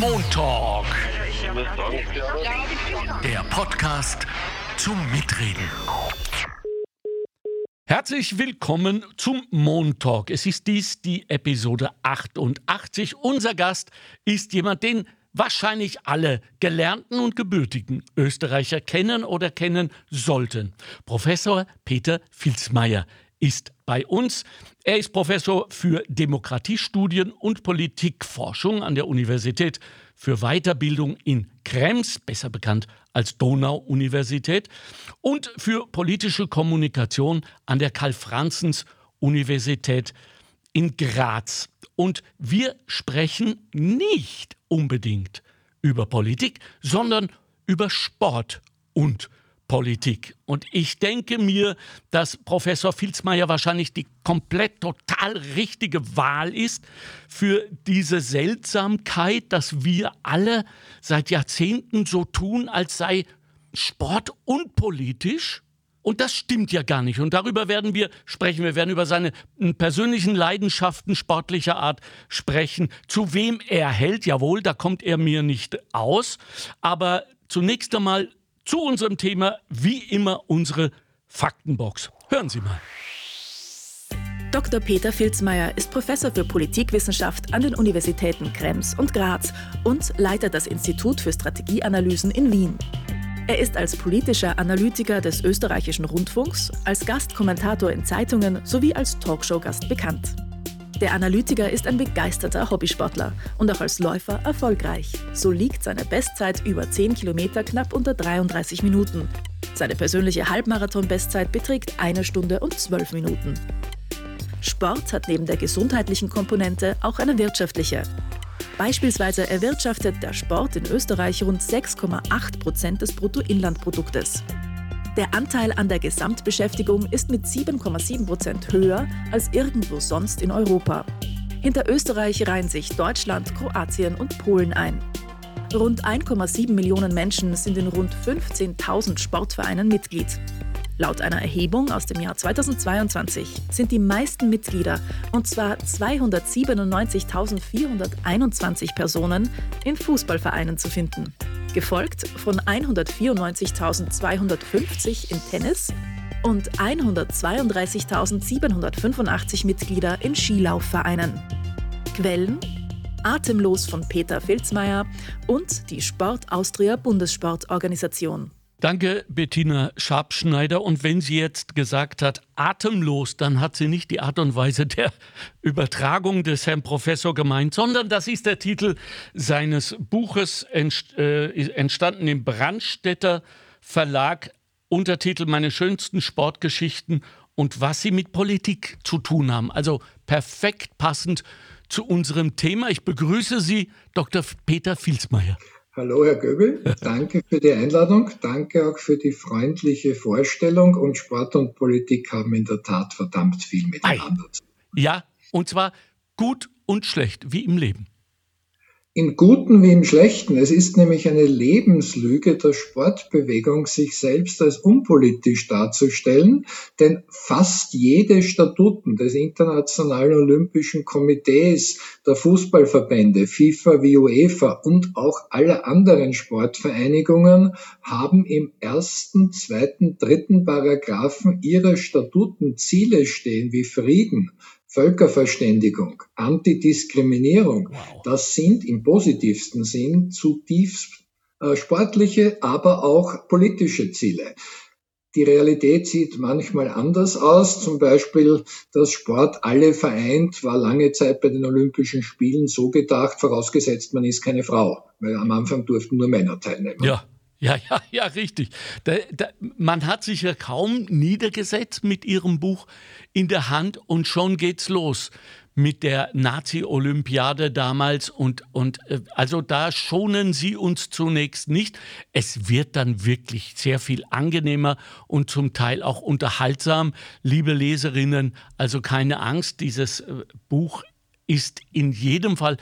Montalk. Der Podcast zum Mitreden. Herzlich willkommen zum Montalk. Es ist dies die Episode 88. Unser Gast ist jemand, den wahrscheinlich alle gelernten und gebürtigen Österreicher kennen oder kennen sollten. Professor Peter Filzmeier ist bei uns. Er ist Professor für Demokratiestudien und Politikforschung an der Universität für Weiterbildung in Krems, besser bekannt als Donau-Universität, und für politische Kommunikation an der Karl-Franzens-Universität in Graz. Und wir sprechen nicht unbedingt über Politik, sondern über Sport und Politik. Und ich denke mir, dass Professor Filzmeier wahrscheinlich die komplett total richtige Wahl ist für diese Seltsamkeit, dass wir alle seit Jahrzehnten so tun, als sei Sport unpolitisch. Und das stimmt ja gar nicht. Und darüber werden wir sprechen. Wir werden über seine persönlichen Leidenschaften sportlicher Art sprechen. Zu wem er hält, jawohl, da kommt er mir nicht aus. Aber zunächst einmal zu unserem Thema, wie immer, unsere Faktenbox. Hören Sie mal. Dr. Peter Filzmeier ist Professor für Politikwissenschaft an den Universitäten Krems und Graz und leitet das Institut für Strategieanalysen in Wien. Er ist als politischer Analytiker des österreichischen Rundfunks, als Gastkommentator in Zeitungen sowie als Talkshow-Gast bekannt. Der Analytiker ist ein begeisterter Hobbysportler und auch als Läufer erfolgreich. So liegt seine Bestzeit über 10 Kilometer knapp unter 33 Minuten. Seine persönliche Halbmarathon-Bestzeit beträgt eine Stunde und 12 Minuten. Sport hat neben der gesundheitlichen Komponente auch eine wirtschaftliche. Beispielsweise erwirtschaftet der Sport in Österreich rund 6,8 Prozent des Bruttoinlandproduktes. Der Anteil an der Gesamtbeschäftigung ist mit 7,7 Prozent höher als irgendwo sonst in Europa. Hinter Österreich reihen sich Deutschland, Kroatien und Polen ein. Rund 1,7 Millionen Menschen sind in rund 15.000 Sportvereinen Mitglied. Laut einer Erhebung aus dem Jahr 2022 sind die meisten Mitglieder, und zwar 297.421 Personen, in Fußballvereinen zu finden gefolgt von 194.250 im Tennis und 132.785 Mitglieder in Skilaufvereinen. Quellen Atemlos von Peter Filzmeier und die Sport Austria Bundessportorganisation. Danke, Bettina Schabschneider. Und wenn sie jetzt gesagt hat, atemlos, dann hat sie nicht die Art und Weise der Übertragung des Herrn Professor gemeint, sondern das ist der Titel seines Buches, äh, entstanden im Brandstätter Verlag, Untertitel Meine schönsten Sportgeschichten und was sie mit Politik zu tun haben. Also perfekt passend zu unserem Thema. Ich begrüße Sie, Dr. Peter Filsmeier. Hallo, Herr Göbel. Danke für die Einladung. Danke auch für die freundliche Vorstellung. Und Sport und Politik haben in der Tat verdammt viel miteinander zu tun. Ja, und zwar gut und schlecht, wie im Leben. Im Guten wie im Schlechten. Es ist nämlich eine Lebenslüge der Sportbewegung, sich selbst als unpolitisch darzustellen, denn fast jede Statuten des Internationalen Olympischen Komitees, der Fußballverbände, FIFA wie UEFA und auch aller anderen Sportvereinigungen haben im ersten, zweiten, dritten Paragraphen ihrer Statuten Ziele stehen wie Frieden, Völkerverständigung, Antidiskriminierung, wow. das sind im positivsten Sinn zutiefst äh, sportliche, aber auch politische Ziele. Die Realität sieht manchmal anders aus. Zum Beispiel, dass Sport alle vereint, war lange Zeit bei den Olympischen Spielen so gedacht, vorausgesetzt man ist keine Frau, weil am Anfang durften nur Männer teilnehmen. Ja. Ja, ja, ja, richtig. Da, da, man hat sich ja kaum niedergesetzt mit ihrem Buch in der Hand und schon geht's los mit der Nazi-Olympiade damals und, und äh, also da schonen sie uns zunächst nicht. Es wird dann wirklich sehr viel angenehmer und zum Teil auch unterhaltsam. Liebe Leserinnen, also keine Angst, dieses äh, Buch ist in jedem Fall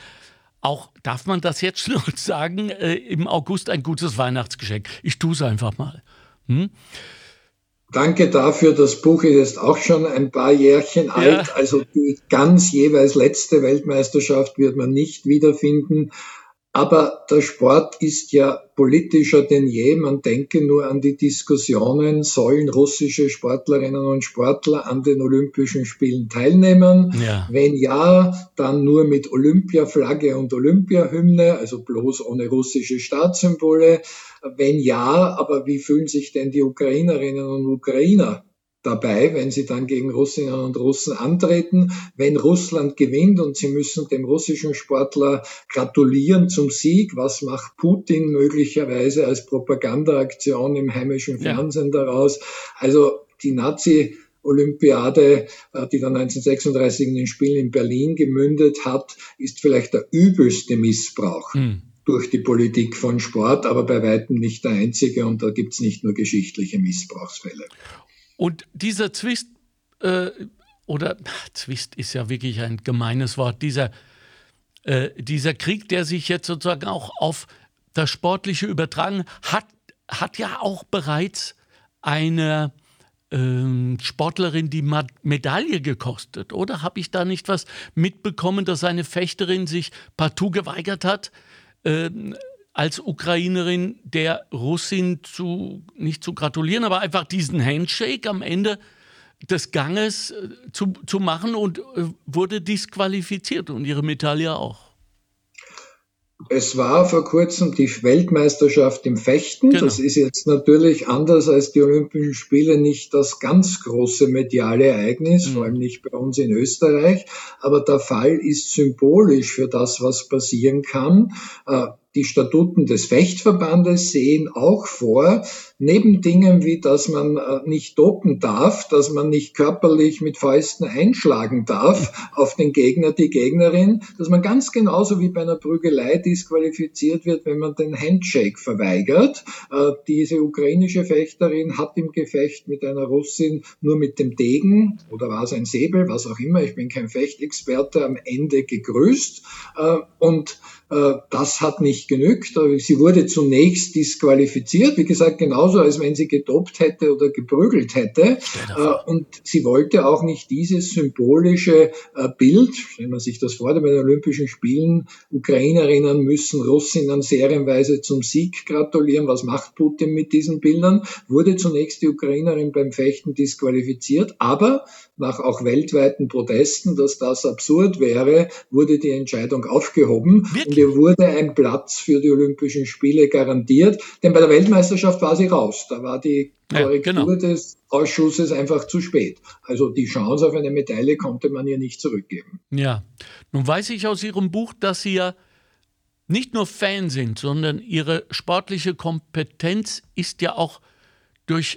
auch, darf man das jetzt schon sagen, äh, im August ein gutes Weihnachtsgeschenk. Ich tue es einfach mal. Hm? Danke dafür. Das Buch ist jetzt auch schon ein paar Jährchen alt. Ja. Also die ganz jeweils letzte Weltmeisterschaft wird man nicht wiederfinden. Aber der Sport ist ja politischer denn je. Man denke nur an die Diskussionen, sollen russische Sportlerinnen und Sportler an den Olympischen Spielen teilnehmen? Ja. Wenn ja, dann nur mit Olympiaflagge und Olympiahymne, also bloß ohne russische Staatssymbole. Wenn ja, aber wie fühlen sich denn die Ukrainerinnen und Ukrainer dabei, wenn sie dann gegen Russinnen und Russen antreten. Wenn Russland gewinnt und sie müssen dem russischen Sportler gratulieren zum Sieg, was macht Putin möglicherweise als Propagandaaktion im heimischen Fernsehen ja. daraus? Also die Nazi Olympiade, äh, die dann 1936 in den Spielen in Berlin gemündet hat, ist vielleicht der übelste Missbrauch. Hm durch die Politik von Sport, aber bei weitem nicht der einzige und da gibt es nicht nur geschichtliche Missbrauchsfälle. Und dieser Zwist, äh, oder Zwist ist ja wirklich ein gemeines Wort, dieser, äh, dieser Krieg, der sich jetzt sozusagen auch auf das Sportliche übertragen hat, hat ja auch bereits eine ähm, Sportlerin die Medaille gekostet, oder? Habe ich da nicht was mitbekommen, dass eine Fechterin sich partout geweigert hat, ähm, als Ukrainerin der Russin zu, nicht zu gratulieren, aber einfach diesen Handshake am Ende des Ganges äh, zu, zu machen und äh, wurde disqualifiziert und ihre Medaille auch. Es war vor kurzem die Weltmeisterschaft im Fechten. Genau. Das ist jetzt natürlich anders als die Olympischen Spiele nicht das ganz große mediale Ereignis, mhm. vor allem nicht bei uns in Österreich. Aber der Fall ist symbolisch für das, was passieren kann. Die Statuten des Fechtverbandes sehen auch vor, neben Dingen wie, dass man äh, nicht dopen darf, dass man nicht körperlich mit Fäusten einschlagen darf auf den Gegner, die Gegnerin, dass man ganz genauso wie bei einer Prügelei disqualifiziert wird, wenn man den Handshake verweigert. Äh, diese ukrainische Fechterin hat im Gefecht mit einer Russin nur mit dem Degen oder war es ein Säbel, was auch immer, ich bin kein Fechtexperte, am Ende gegrüßt äh, und das hat nicht genügt. Sie wurde zunächst disqualifiziert, wie gesagt, genauso als wenn sie gedopt hätte oder geprügelt hätte. Äh, und sie wollte auch nicht dieses symbolische äh, Bild, wenn man sich das vor bei den Olympischen Spielen, Ukrainerinnen müssen Russinnen serienweise zum Sieg gratulieren. Was macht Putin mit diesen Bildern? Wurde zunächst die Ukrainerin beim Fechten disqualifiziert, aber nach auch weltweiten Protesten, dass das absurd wäre, wurde die Entscheidung aufgehoben. Wirklich? Ihr wurde ein Platz für die Olympischen Spiele garantiert, denn bei der Weltmeisterschaft war sie raus. Da war die Korrektur ja, genau. des Ausschusses einfach zu spät. Also die Chance auf eine Medaille konnte man ihr nicht zurückgeben. Ja, nun weiß ich aus Ihrem Buch, dass Sie ja nicht nur Fan sind, sondern Ihre sportliche Kompetenz ist ja auch durch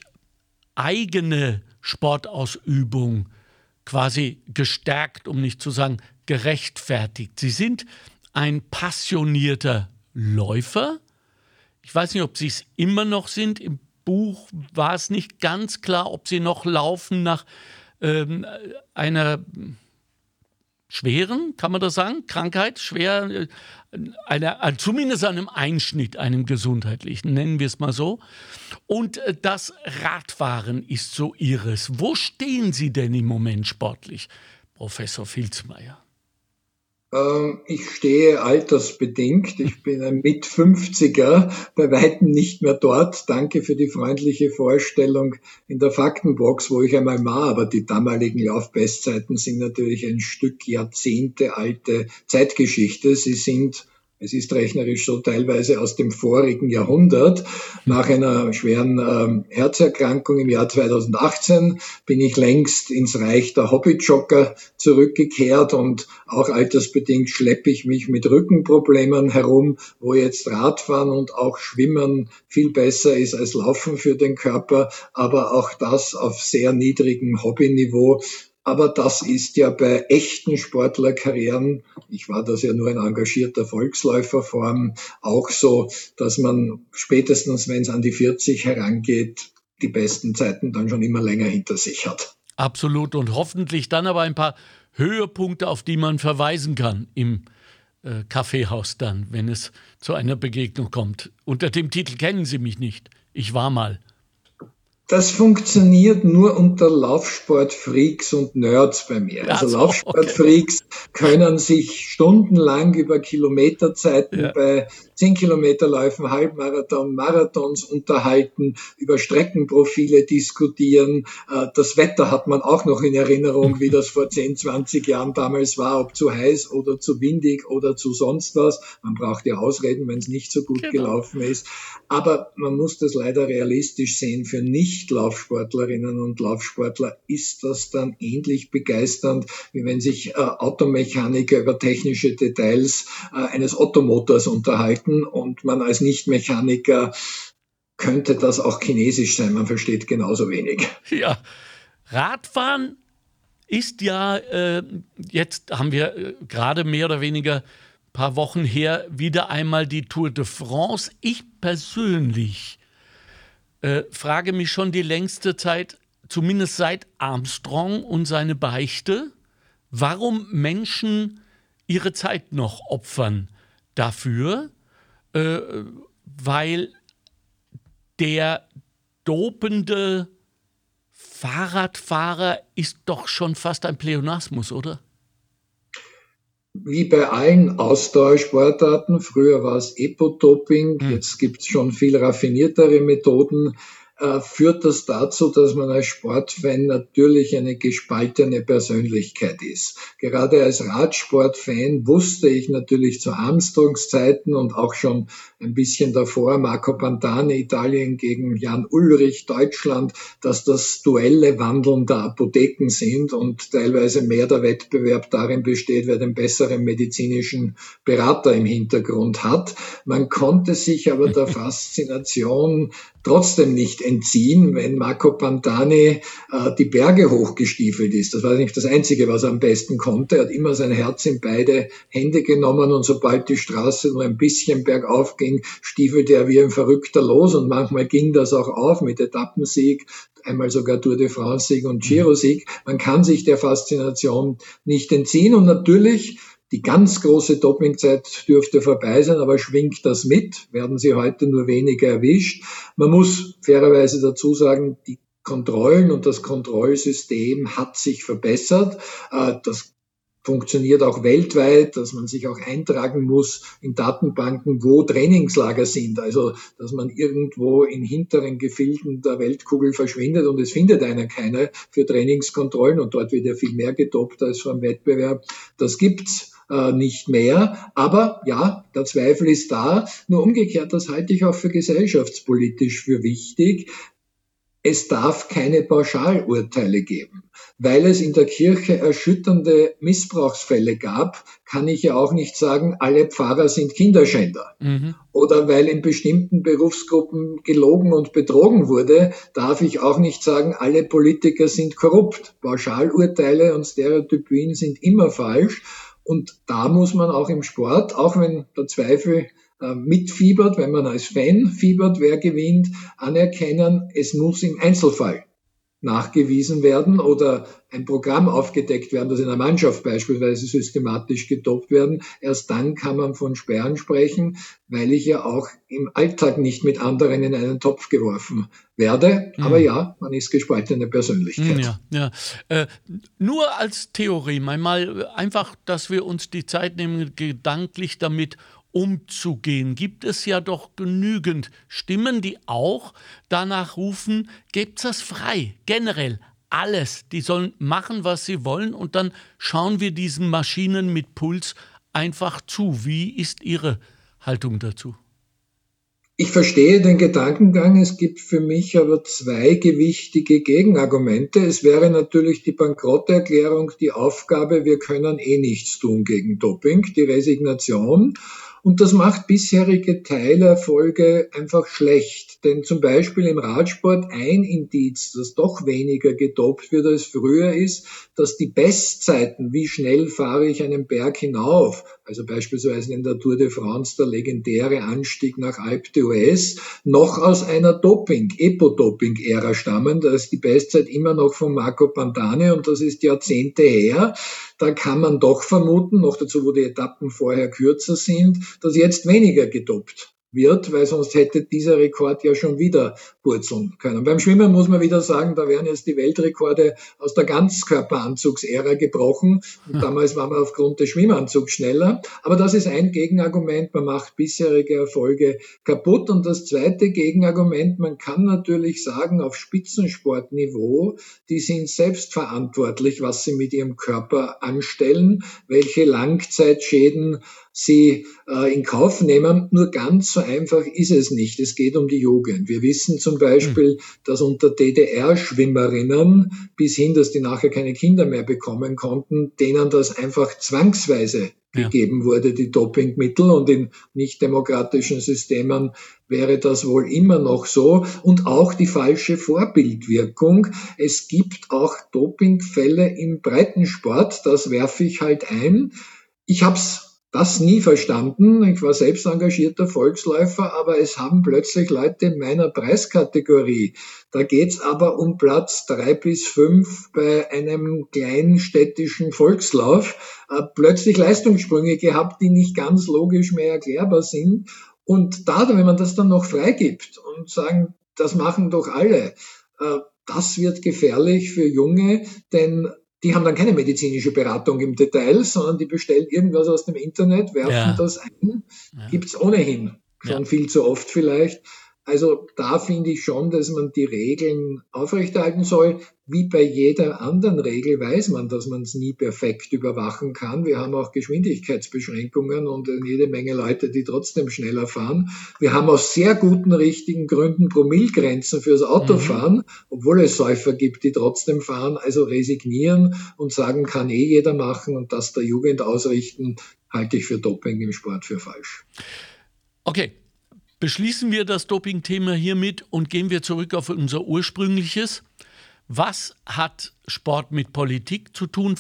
eigene Sportausübung quasi gestärkt, um nicht zu sagen gerechtfertigt. Sie sind ein passionierter Läufer. Ich weiß nicht, ob Sie es immer noch sind. Im Buch war es nicht ganz klar, ob Sie noch laufen nach ähm, einer schweren, kann man das sagen, Krankheit, schwer, äh, einer, äh, zumindest einem Einschnitt, einem gesundheitlichen, nennen wir es mal so. Und äh, das Radfahren ist so ihres. Wo stehen Sie denn im Moment sportlich, Professor Filzmeier? Ähm, ich stehe altersbedingt. Ich bin ein Mit-50er, bei weitem nicht mehr dort. Danke für die freundliche Vorstellung in der Faktenbox, wo ich einmal war. Aber die damaligen Laufbestzeiten sind natürlich ein Stück Jahrzehnte alte Zeitgeschichte. Sie sind es ist rechnerisch so teilweise aus dem vorigen Jahrhundert. Nach einer schweren ähm, Herzerkrankung im Jahr 2018 bin ich längst ins Reich der Hobbyjogger zurückgekehrt und auch altersbedingt schleppe ich mich mit Rückenproblemen herum, wo jetzt Radfahren und auch Schwimmen viel besser ist als Laufen für den Körper, aber auch das auf sehr niedrigem Hobbyniveau. Aber das ist ja bei echten Sportlerkarrieren, ich war das ja nur ein engagierter Volksläuferform, auch so, dass man spätestens, wenn es an die 40 herangeht, die besten Zeiten dann schon immer länger hinter sich hat. Absolut und hoffentlich dann aber ein paar Höhepunkte, auf die man verweisen kann im äh, Kaffeehaus dann, wenn es zu einer Begegnung kommt. Unter dem Titel kennen Sie mich nicht. Ich war mal. Das funktioniert nur unter Laufsportfreaks und Nerds bei mir. Also so, Laufsportfreaks okay. können sich stundenlang über Kilometerzeiten ja. bei 10 Kilometerläufen, Halbmarathon, Marathons unterhalten, über Streckenprofile diskutieren. Äh, das Wetter hat man auch noch in Erinnerung, wie das vor 10, 20 Jahren damals war, ob zu heiß oder zu windig oder zu sonst was. Man braucht ja Ausreden, wenn es nicht so gut genau. gelaufen ist. Aber man muss das leider realistisch sehen. Für Nicht-Laufsportlerinnen und Laufsportler ist das dann ähnlich begeisternd, wie wenn sich äh, Automechaniker über technische Details äh, eines Ottomotors unterhalten und man als Nichtmechaniker könnte das auch chinesisch sein. Man versteht genauso wenig. Ja, Radfahren ist ja, äh, jetzt haben wir äh, gerade mehr oder weniger paar Wochen her wieder einmal die Tour de France. Ich persönlich äh, frage mich schon die längste Zeit, zumindest seit Armstrong und seine Beichte, warum Menschen ihre Zeit noch opfern dafür, äh, weil der dopende Fahrradfahrer ist doch schon fast ein Pleonasmus, oder? wie bei allen Ausdauersportarten, früher war es Epodoping, hm. jetzt gibt es schon viel raffiniertere Methoden, führt das dazu, dass man als Sportfan natürlich eine gespaltene Persönlichkeit ist. Gerade als Radsportfan wusste ich natürlich zu Armstrongs Zeiten und auch schon ein bisschen davor Marco Pantani Italien gegen Jan Ulrich Deutschland, dass das Duelle Wandeln der Apotheken sind und teilweise mehr der Wettbewerb darin besteht, wer den besseren medizinischen Berater im Hintergrund hat. Man konnte sich aber der Faszination trotzdem nicht entziehen, wenn Marco Pantani äh, die Berge hochgestiefelt ist. Das war nicht das Einzige, was er am besten konnte. Er hat immer sein Herz in beide Hände genommen und sobald die Straße nur ein bisschen bergauf ging, stiefelte er wie ein Verrückter los und manchmal ging das auch auf mit Etappensieg, einmal sogar Tour de France-Sieg und Giro-Sieg. Man kann sich der Faszination nicht entziehen und natürlich die ganz große Dopingzeit dürfte vorbei sein, aber schwingt das mit, werden sie heute nur weniger erwischt. Man muss fairerweise dazu sagen, die Kontrollen und das Kontrollsystem hat sich verbessert. Äh, das funktioniert auch weltweit, dass man sich auch eintragen muss in Datenbanken, wo Trainingslager sind. Also, dass man irgendwo in hinteren Gefilden der Weltkugel verschwindet und es findet einer keine für Trainingskontrollen und dort wird ja viel mehr gedopt als vor dem Wettbewerb. Das gibt's äh, nicht mehr. Aber ja, der Zweifel ist da. Nur umgekehrt, das halte ich auch für gesellschaftspolitisch für wichtig. Es darf keine Pauschalurteile geben. Weil es in der Kirche erschütternde Missbrauchsfälle gab, kann ich ja auch nicht sagen, alle Pfarrer sind Kinderschänder. Mhm. Oder weil in bestimmten Berufsgruppen gelogen und betrogen wurde, darf ich auch nicht sagen, alle Politiker sind korrupt. Pauschalurteile und Stereotypien sind immer falsch. Und da muss man auch im Sport, auch wenn der Zweifel äh, mitfiebert, wenn man als Fan fiebert, wer gewinnt, anerkennen, es muss im Einzelfall nachgewiesen werden oder ein Programm aufgedeckt werden, das in einer Mannschaft beispielsweise systematisch getoppt werden. Erst dann kann man von Sperren sprechen, weil ich ja auch im Alltag nicht mit anderen in einen Topf geworfen werde. Mhm. Aber ja, man ist gespaltene Persönlichkeit. Ja, ja. Äh, nur als Theorie, einmal einfach, dass wir uns die Zeit nehmen, gedanklich damit umzugehen, gibt es ja doch genügend Stimmen, die auch danach rufen, gebt das frei, generell, alles. Die sollen machen, was sie wollen und dann schauen wir diesen Maschinen mit Puls einfach zu. Wie ist Ihre Haltung dazu? Ich verstehe den Gedankengang. Es gibt für mich aber zwei gewichtige Gegenargumente. Es wäre natürlich die Bankrotterklärung, die Aufgabe, wir können eh nichts tun gegen Doping, die Resignation. Und das macht bisherige Teilerfolge einfach schlecht. Denn zum Beispiel im Radsport ein Indiz, dass doch weniger gedopt wird als früher ist, dass die Bestzeiten, wie schnell fahre ich einen Berg hinauf, also beispielsweise in der Tour de France der legendäre Anstieg nach Alpe d'Huez, noch aus einer Doping, Epodoping-Ära stammen. Da ist die Bestzeit immer noch von Marco Pantane und das ist Jahrzehnte her. Da kann man doch vermuten, noch dazu, wo die Etappen vorher kürzer sind, dass jetzt weniger gedopt wird, weil sonst hätte dieser Rekord ja schon wieder purzeln können. Beim Schwimmen muss man wieder sagen, da wären jetzt die Weltrekorde aus der Ganzkörperanzugsära gebrochen. Und damals war man aufgrund des Schwimmanzugs schneller. Aber das ist ein Gegenargument, man macht bisherige Erfolge kaputt. Und das zweite Gegenargument, man kann natürlich sagen, auf Spitzensportniveau, die sind selbstverantwortlich, was sie mit ihrem Körper anstellen, welche Langzeitschäden sie äh, in Kauf nehmen. Nur ganz so einfach ist es nicht. Es geht um die Jugend. Wir wissen zum Beispiel, mhm. dass unter DDR-Schwimmerinnen bis hin, dass die nachher keine Kinder mehr bekommen konnten, denen das einfach zwangsweise ja. gegeben wurde, die Dopingmittel. Und in nicht demokratischen Systemen wäre das wohl immer noch so. Und auch die falsche Vorbildwirkung. Es gibt auch Dopingfälle im Breitensport. Das werfe ich halt ein. Ich habe es das nie verstanden. Ich war selbst engagierter Volksläufer, aber es haben plötzlich Leute in meiner Preiskategorie. Da geht's aber um Platz drei bis fünf bei einem kleinen städtischen Volkslauf. Äh, plötzlich Leistungssprünge gehabt, die nicht ganz logisch mehr erklärbar sind. Und da, wenn man das dann noch freigibt und sagen, das machen doch alle, äh, das wird gefährlich für Junge, denn die haben dann keine medizinische Beratung im Detail, sondern die bestellen irgendwas aus dem Internet, werfen ja. das ein, ja. gibt's ohnehin schon ja. viel zu oft vielleicht. Also da finde ich schon, dass man die Regeln aufrechterhalten soll. Wie bei jeder anderen Regel weiß man, dass man es nie perfekt überwachen kann. Wir haben auch Geschwindigkeitsbeschränkungen und jede Menge Leute, die trotzdem schneller fahren. Wir haben aus sehr guten, richtigen Gründen Promillgrenzen fürs Autofahren, mhm. obwohl es Säufer gibt, die trotzdem fahren. Also resignieren und sagen, kann eh jeder machen und das der Jugend ausrichten, halte ich für Doping im Sport für falsch. Okay, Beschließen wir das Doping-Thema hiermit und gehen wir zurück auf unser ursprüngliches. Was hat Sport mit Politik zu tun?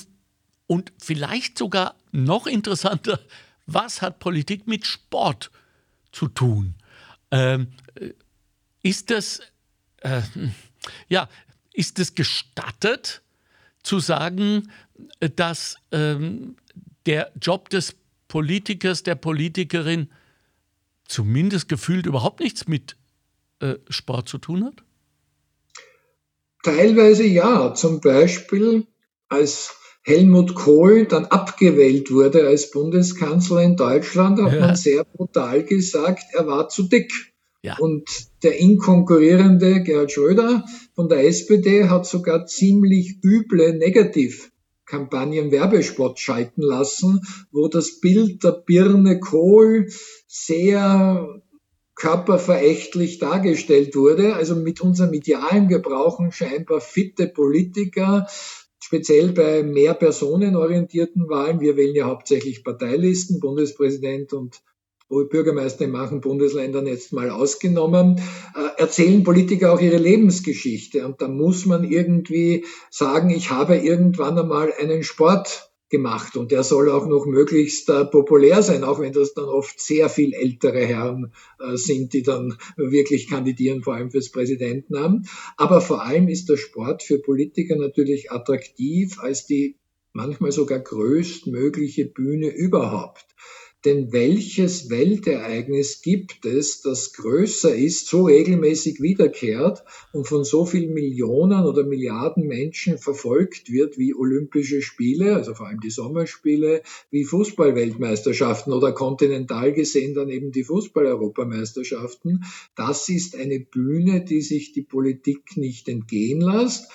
Und vielleicht sogar noch interessanter, was hat Politik mit Sport zu tun? Ähm, äh, ist das, äh, ja, ist es gestattet zu sagen, dass ähm, der Job des Politikers, der Politikerin zumindest gefühlt überhaupt nichts mit äh, Sport zu tun hat? Teilweise ja. Zum Beispiel als Helmut Kohl dann abgewählt wurde als Bundeskanzler in Deutschland, hat ja. man sehr brutal gesagt, er war zu dick. Ja. Und der inkonkurrierende Gerhard Schröder von der SPD hat sogar ziemlich üble Negativ Kampagnen Werbespot schalten lassen, wo das Bild der Birne Kohl sehr körperverächtlich dargestellt wurde. Also mit unserem Idealen, wir brauchen scheinbar fitte Politiker, speziell bei mehr personenorientierten Wahlen. Wir wählen ja hauptsächlich Parteilisten, Bundespräsident und Bürgermeister in manchen Bundesländern jetzt mal ausgenommen, äh, erzählen Politiker auch ihre Lebensgeschichte. Und da muss man irgendwie sagen, ich habe irgendwann einmal einen Sport gemacht und der soll auch noch möglichst äh, populär sein, auch wenn das dann oft sehr viel ältere Herren äh, sind, die dann wirklich kandidieren, vor allem fürs Präsidentenamt. Aber vor allem ist der Sport für Politiker natürlich attraktiv als die manchmal sogar größtmögliche Bühne überhaupt. Denn welches Weltereignis gibt es, das größer ist, so regelmäßig wiederkehrt und von so vielen Millionen oder Milliarden Menschen verfolgt wird wie Olympische Spiele, also vor allem die Sommerspiele, wie Fußballweltmeisterschaften oder kontinental gesehen dann eben die Fußball-Europameisterschaften? Das ist eine Bühne, die sich die Politik nicht entgehen lässt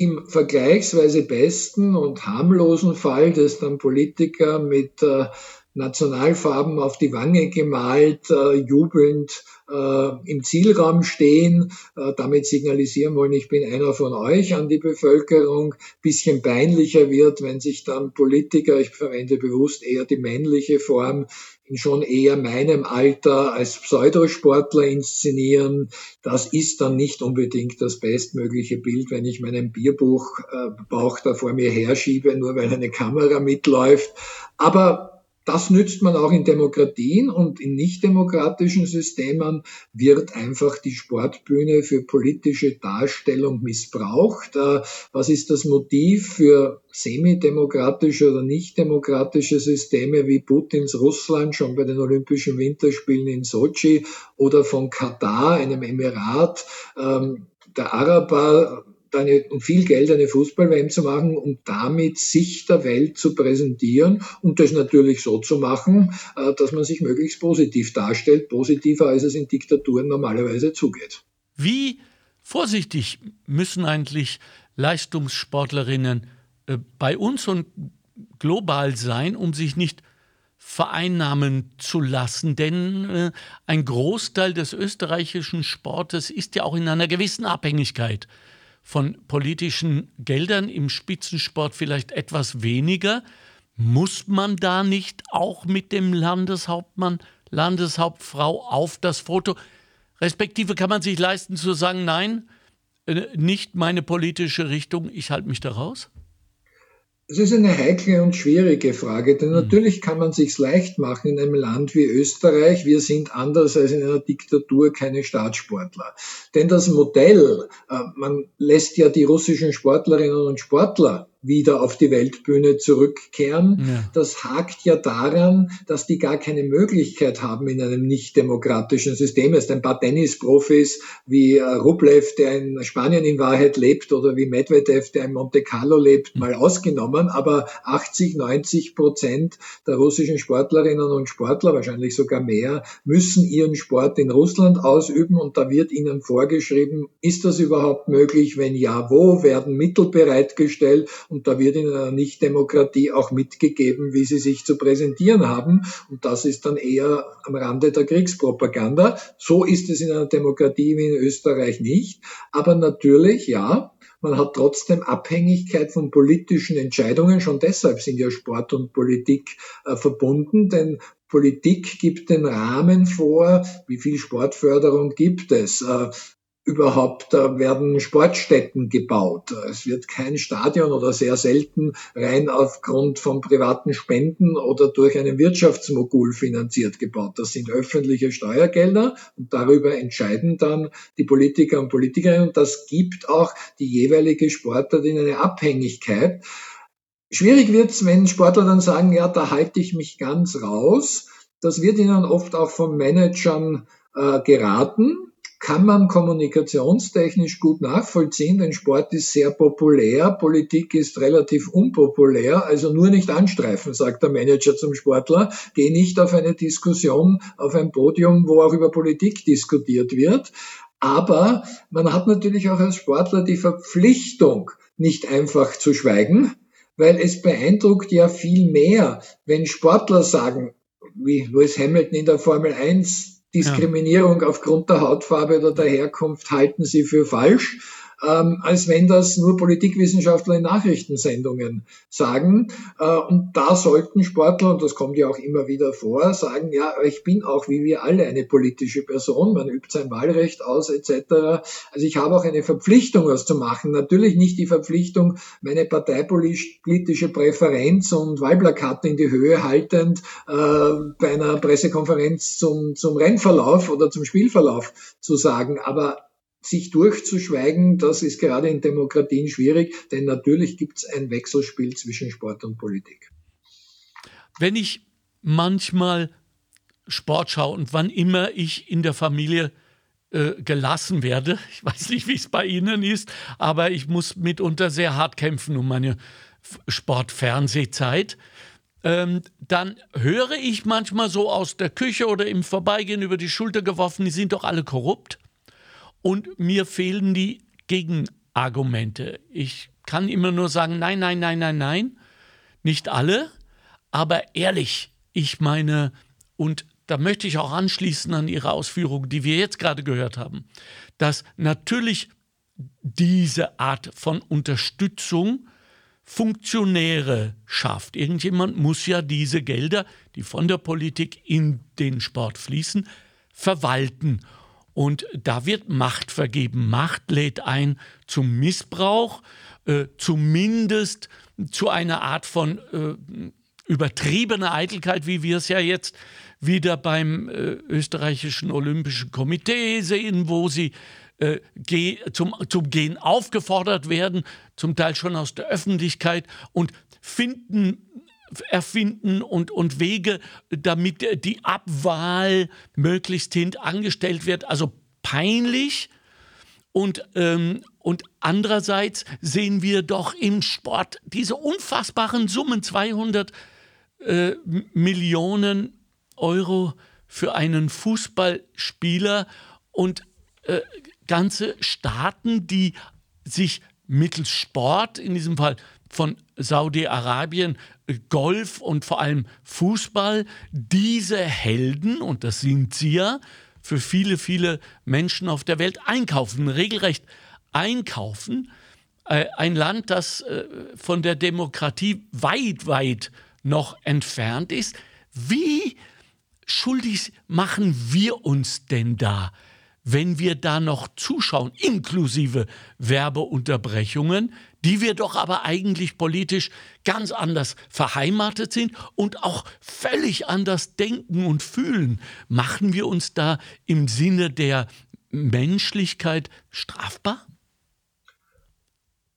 im vergleichsweise besten und harmlosen Fall, dass dann Politiker mit äh, Nationalfarben auf die Wange gemalt, äh, jubelnd äh, im Zielraum stehen, äh, damit signalisieren wollen, ich bin einer von euch an die Bevölkerung, bisschen peinlicher wird, wenn sich dann Politiker, ich verwende bewusst eher die männliche Form, in schon eher meinem Alter als Pseudosportler inszenieren. Das ist dann nicht unbedingt das bestmögliche Bild, wenn ich meinen Bierbuch äh, Bauch da vor mir herschiebe, nur weil eine Kamera mitläuft. Aber Das nützt man auch in Demokratien und in nichtdemokratischen Systemen wird einfach die Sportbühne für politische Darstellung missbraucht. Äh, was ist das Motiv für semidemokratische oder nichtdemokratische Systeme wie Putins Russland schon bei den Olympischen Winterspielen in Sochi oder von Katar, einem Emirat ähm, der Araber, eine, und viel Geld eine Fußball-WM zu machen und damit sich der Welt zu präsentieren und das natürlich so zu machen, äh, dass man sich möglichst positiv darstellt, positiver als es in Diktaturen normalerweise zugeht. Wie vorsichtig müssen eigentlich Leistungssportlerinnen äh, bei uns und global sein, um sich nicht vereinnahmen zu lassen. Denn äh, ein Großteil des österreichischen Sportes ist ja auch in einer gewissen Abhängigkeit von politischen Geldern, im Spitzensport vielleicht etwas weniger. Muss man da nicht auch mit dem Landeshauptmann, Landeshauptfrau auf das Foto, respektive kann man sich leisten zu sagen, nein, äh, nicht meine politische Richtung, ich halte mich da raus? Es ist eine heikle und schwierige Frage, denn hm. natürlich kann man sich's leicht machen in einem Land wie Österreich. Wir sind anders als in einer Diktatur keine Staatssportler. Denn das Modell, äh, man lässt ja die russischen Sportlerinnen und Sportler wieder auf die Weltbühne zurückkehren. Ja. Das hakt ja daran, dass die gar keine Möglichkeit haben in einem nicht demokratischen System. Es ist ein paar Tennisprofis wie äh, Rublev, der in Spanien in Wahrheit lebt, oder wie Medvedev, der in Monte Carlo lebt, mal ausgenommen. Aber 80, 90 Prozent der russischen Sportlerinnen und Sportler, wahrscheinlich sogar mehr, müssen ihren Sport in Russland ausüben und da wird ihnen vorgeschrieben, ist das überhaupt möglich? Wenn ja, wo werden Mittel bereitgestellt? Und da wird in einer Nichtdemokratie auch mitgegeben, wie sie sich zu präsentieren haben. Und das ist dann eher am Rande der Kriegspropaganda. So ist es in einer Demokratie wie in Österreich nicht. Aber natürlich, ja, man hat trotzdem Abhängigkeit von politischen Entscheidungen. Schon deshalb sind ja Sport und Politik äh, verbunden, denn Politik gibt den Rahmen vor, wie viel Sportförderung gibt es. Äh, überhaupt werden Sportstätten gebaut. Es wird kein Stadion oder sehr selten rein aufgrund von privaten Spenden oder durch einen Wirtschaftsmogul finanziert gebaut. Das sind öffentliche Steuergelder und darüber entscheiden dann die Politiker und Politikerinnen und das gibt auch die jeweilige Sportart in eine Abhängigkeit. Schwierig wird's, wenn Sportler dann sagen, ja, da halte ich mich ganz raus. Das wird ihnen oft auch von Managern äh, geraten kann man kommunikationstechnisch gut nachvollziehen, denn Sport ist sehr populär, Politik ist relativ unpopulär, also nur nicht anstreifen, sagt der Manager zum Sportler. Geh nicht auf eine Diskussion, auf ein Podium, wo auch über Politik diskutiert wird. Aber man hat natürlich auch als Sportler die Verpflichtung, nicht einfach zu schweigen, weil es beeindruckt ja viel mehr, wenn Sportler sagen, wie Lewis Hamilton in der Formel 1, Diskriminierung ja. aufgrund der Hautfarbe oder der Herkunft halten sie für falsch ähm, als wenn das nur Politikwissenschaftler in Nachrichtensendungen sagen. Äh, und da sollten Sportler, und das kommt ja auch immer wieder vor, sagen, ja, ich bin auch wie wir alle eine politische Person, man übt sein Wahlrecht aus etc. Also ich habe auch eine Verpflichtung, was zu machen. Natürlich nicht die Verpflichtung, meine parteipolitische Präferenz und Wahlplakate in die Höhe haltend äh, bei einer Pressekonferenz zum, zum Rennverlauf oder zum Spielverlauf zu sagen, aber sich durchzuschweigen, das ist gerade in Demokratien schwierig, denn natürlich gibt es ein Wechselspiel zwischen Sport und Politik. Wenn ich manchmal Sport schaue und wann immer ich in der Familie äh, gelassen werde, ich weiß nicht, wie es bei Ihnen ist, aber ich muss mitunter sehr hart kämpfen um meine Sportfernsehzeit. Ähm, dann höre ich manchmal so aus der Küche oder im Vorbeigehen über die Schulter geworfen, die sind doch alle korrupt. Und mir fehlen die Gegenargumente. Ich kann immer nur sagen, nein, nein, nein, nein, nein. Nicht alle, aber ehrlich, ich meine, und da möchte ich auch anschließen an Ihre Ausführungen, die wir jetzt gerade gehört haben, dass natürlich diese Art von Unterstützung Funktionäre schafft. Irgendjemand muss ja diese Gelder, die von der Politik in den Sport fließen, verwalten. Und da wird Macht vergeben. Macht lädt ein zum Missbrauch, äh, zumindest zu einer Art von äh, übertriebene Eitelkeit, wie wir es ja jetzt wieder beim äh, österreichischen Olympischen Komitee sehen, wo sie äh, zum, zum Gehen aufgefordert werden, zum Teil schon aus der Öffentlichkeit und finden erfinden und, und Wege, damit die Abwahl möglichst hintangestellt wird. Also peinlich. Und, ähm, und andererseits sehen wir doch im Sport diese unfassbaren Summen, 200 äh, Millionen Euro für einen Fußballspieler und äh, ganze Staaten, die sich mittels Sport, in diesem Fall von Saudi-Arabien, Golf und vor allem Fußball, diese Helden, und das sind sie ja, für viele, viele Menschen auf der Welt einkaufen, regelrecht einkaufen. Äh, ein Land, das äh, von der Demokratie weit, weit noch entfernt ist. Wie schuldig machen wir uns denn da, wenn wir da noch zuschauen, inklusive Werbeunterbrechungen, die wir doch aber eigentlich politisch ganz anders verheimatet sind und auch völlig anders denken und fühlen? Machen wir uns da im Sinne der Menschlichkeit strafbar?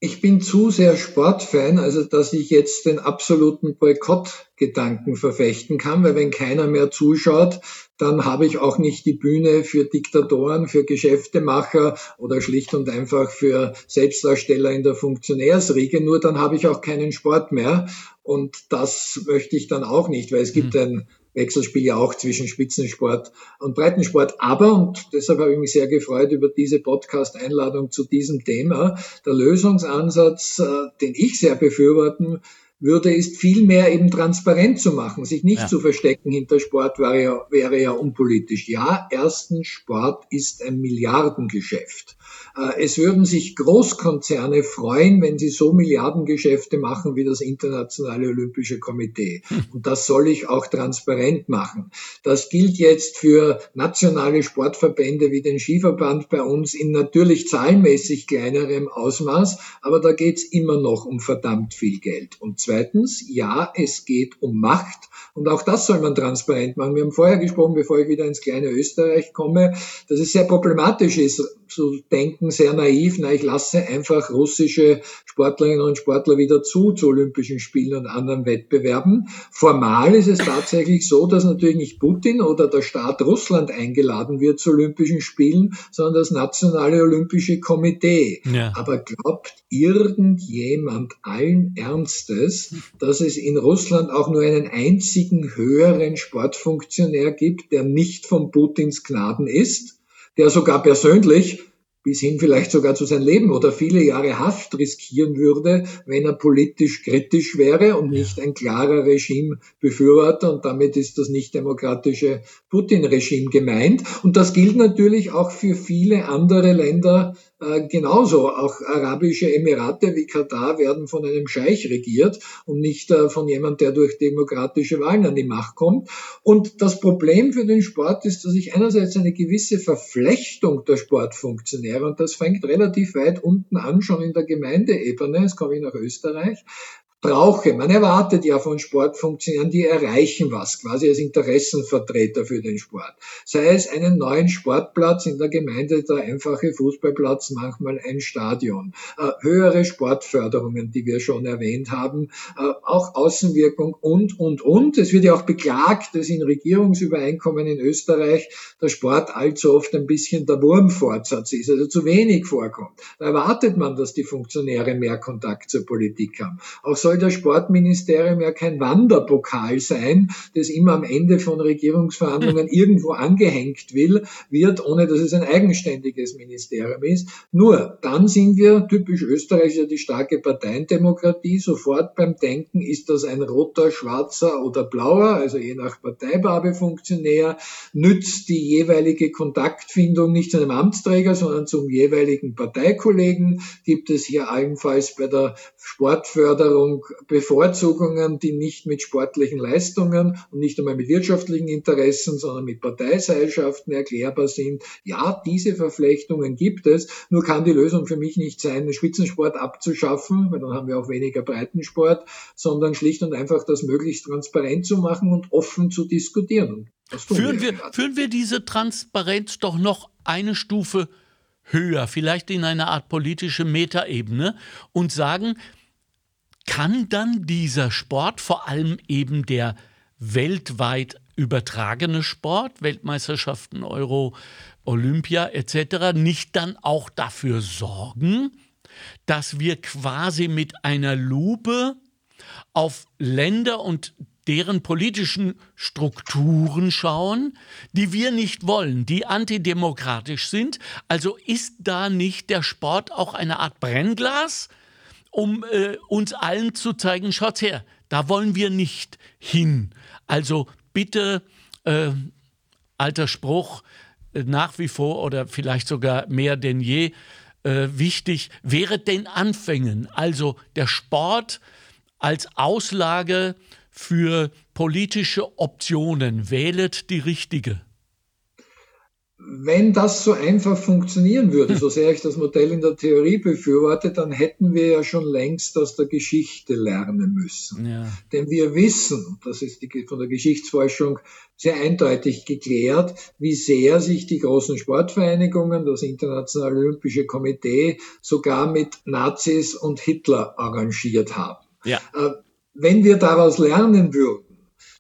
Ich bin zu sehr Sportfan, also dass ich jetzt den absoluten Boykottgedanken verfechten kann, weil wenn keiner mehr zuschaut, dann habe ich auch nicht die Bühne für Diktatoren, für Geschäftemacher oder schlicht und einfach für Selbstdarsteller in der Funktionärsriege. Nur dann habe ich auch keinen Sport mehr. Und das möchte ich dann auch nicht, weil es gibt mhm. ein Wechselspiel ja auch zwischen Spitzensport und Breitensport. Aber, und deshalb habe ich mich sehr gefreut über diese Podcast-Einladung zu diesem Thema, der Lösungsansatz, äh, den ich sehr befürworten würde, ist viel mehr eben transparent zu machen, sich nicht ja. zu verstecken hinter Sport wäre ja, wäre ja unpolitisch. Ja, erstens, Sport ist ein Milliardengeschäft. Äh, es würden sich Großkonzerne freuen, wenn sie so Milliardengeschäfte machen wie das Internationale Olympische Komitee. Hm. Und das soll ich auch transparent machen. Das gilt jetzt für nationale Sportverbände wie den Skiverband bei uns in natürlich zahlenmäßig kleinerem Ausmaß, aber da geht's immer noch um verdammt viel Geld. Und zweitens, ja, es geht um Macht. Und auch das soll man transparent machen. Wir haben vorher gesprochen, bevor ich wieder ins kleine Österreich komme, dass es sehr problematisch ist, zu denken, sehr naiv, na, ich lasse einfach russische Sportlerinnen und Sportler wieder zu, zu Olympischen Spielen und anderen Wettbewerben. Formal ist es tatsächlich so, dass natürlich nicht Putin oder der Staat Russland eingeladen wird zu Olympischen Spielen, sondern das Nationale Olympische Komitee. Ja. Aber glaubt irgendjemand allen Ernstes, dass es in Russland auch nur einen einzigen höheren Sportfunktionär gibt, der nicht von Putins Gnaden ist? Der sogar persönlich bis hin vielleicht sogar zu seinem Leben oder viele Jahre Haft riskieren würde, wenn er politisch kritisch wäre und nicht ein klarer Regimebefürworter. Und damit ist das nicht demokratische Putin-Regime gemeint. Und das gilt natürlich auch für viele andere Länder äh, genauso. Auch arabische Emirate wie Katar werden von einem Scheich regiert und nicht äh, von jemand, der durch demokratische Wahlen an die Macht kommt. Und das Problem für den Sport ist, dass ich einerseits eine gewisse Verflechtung der Sportfunktionäre, und das fängt relativ weit unten an, schon in der Gemeindeebene, jetzt komme ich nach Österreich, brauche. Man erwartet ja von Sportfunktionären, die erreichen was, quasi als Interessenvertreter für den Sport. Sei es einen neuen Sportplatz in der Gemeinde, der einfache Fußballplatz, manchmal ein Stadion, äh, höhere Sportförderungen, die wir schon erwähnt haben, äh, auch Außenwirkung und, und, und. Es wird ja auch beklagt, dass in Regierungsübereinkommen in Österreich der Sport allzu oft ein bisschen der Wurmfortsatz ist, also zu wenig vorkommt. Da erwartet man, dass die Funktionäre mehr Kontakt zur Politik haben. Auch soll das Sportministerium ja kein Wanderpokal sein, das immer am Ende von Regierungsverhandlungen irgendwo angehängt will, wird, ohne dass es ein eigenständiges Ministerium ist. Nur dann sind wir, typisch Österreich ja die starke Parteiendemokratie, sofort beim Denken, ist das ein roter, schwarzer oder blauer, also je nach Parteibarbe Funktionär, nützt die jeweilige Kontaktfindung nicht zu einem Amtsträger, sondern zum jeweiligen Parteikollegen, gibt es hier allenfalls bei der Sportförderung Bevorzugungen, die nicht mit sportlichen Leistungen und nicht einmal mit wirtschaftlichen Interessen, sondern mit Parteiseilschaften erklärbar sind. Ja, diese Verflechtungen gibt es. Nur kann die Lösung für mich nicht sein, den Spitzensport abzuschaffen, weil dann haben wir auch weniger Breitensport, sondern schlicht und einfach das möglichst transparent zu machen und offen zu diskutieren. Führen wir, führen wir diese Transparenz doch noch eine Stufe höher, vielleicht in eine Art politische Metaebene und sagen, kann dann dieser Sport, vor allem eben der weltweit übertragene Sport, Weltmeisterschaften, Euro, Olympia etc., nicht dann auch dafür sorgen, dass wir quasi mit einer Lupe auf Länder und deren politischen Strukturen schauen, die wir nicht wollen, die antidemokratisch sind. Also ist da nicht der Sport auch eine Art Brennglas, um äh, uns allen zu zeigen, schaut her, da wollen wir nicht hin. Also bitte, äh, alter Spruch, äh, nach wie vor oder vielleicht sogar mehr denn je äh, wichtig, wäre den Anfängen, also der Sport als Auslage für politische Optionen. Wählet die richtige. Wenn das so einfach funktionieren würde, so sehr ich das Modell in der Theorie befürworte, dann hätten wir ja schon längst aus der Geschichte lernen müssen. Ja. Denn wir wissen, das ist die, von der Geschichtsforschung sehr eindeutig geklärt, wie sehr sich die großen Sportvereinigungen, das Internationale Olympische Komitee, sogar mit Nazis und Hitler arrangiert haben. Ja. Wenn wir daraus lernen würden,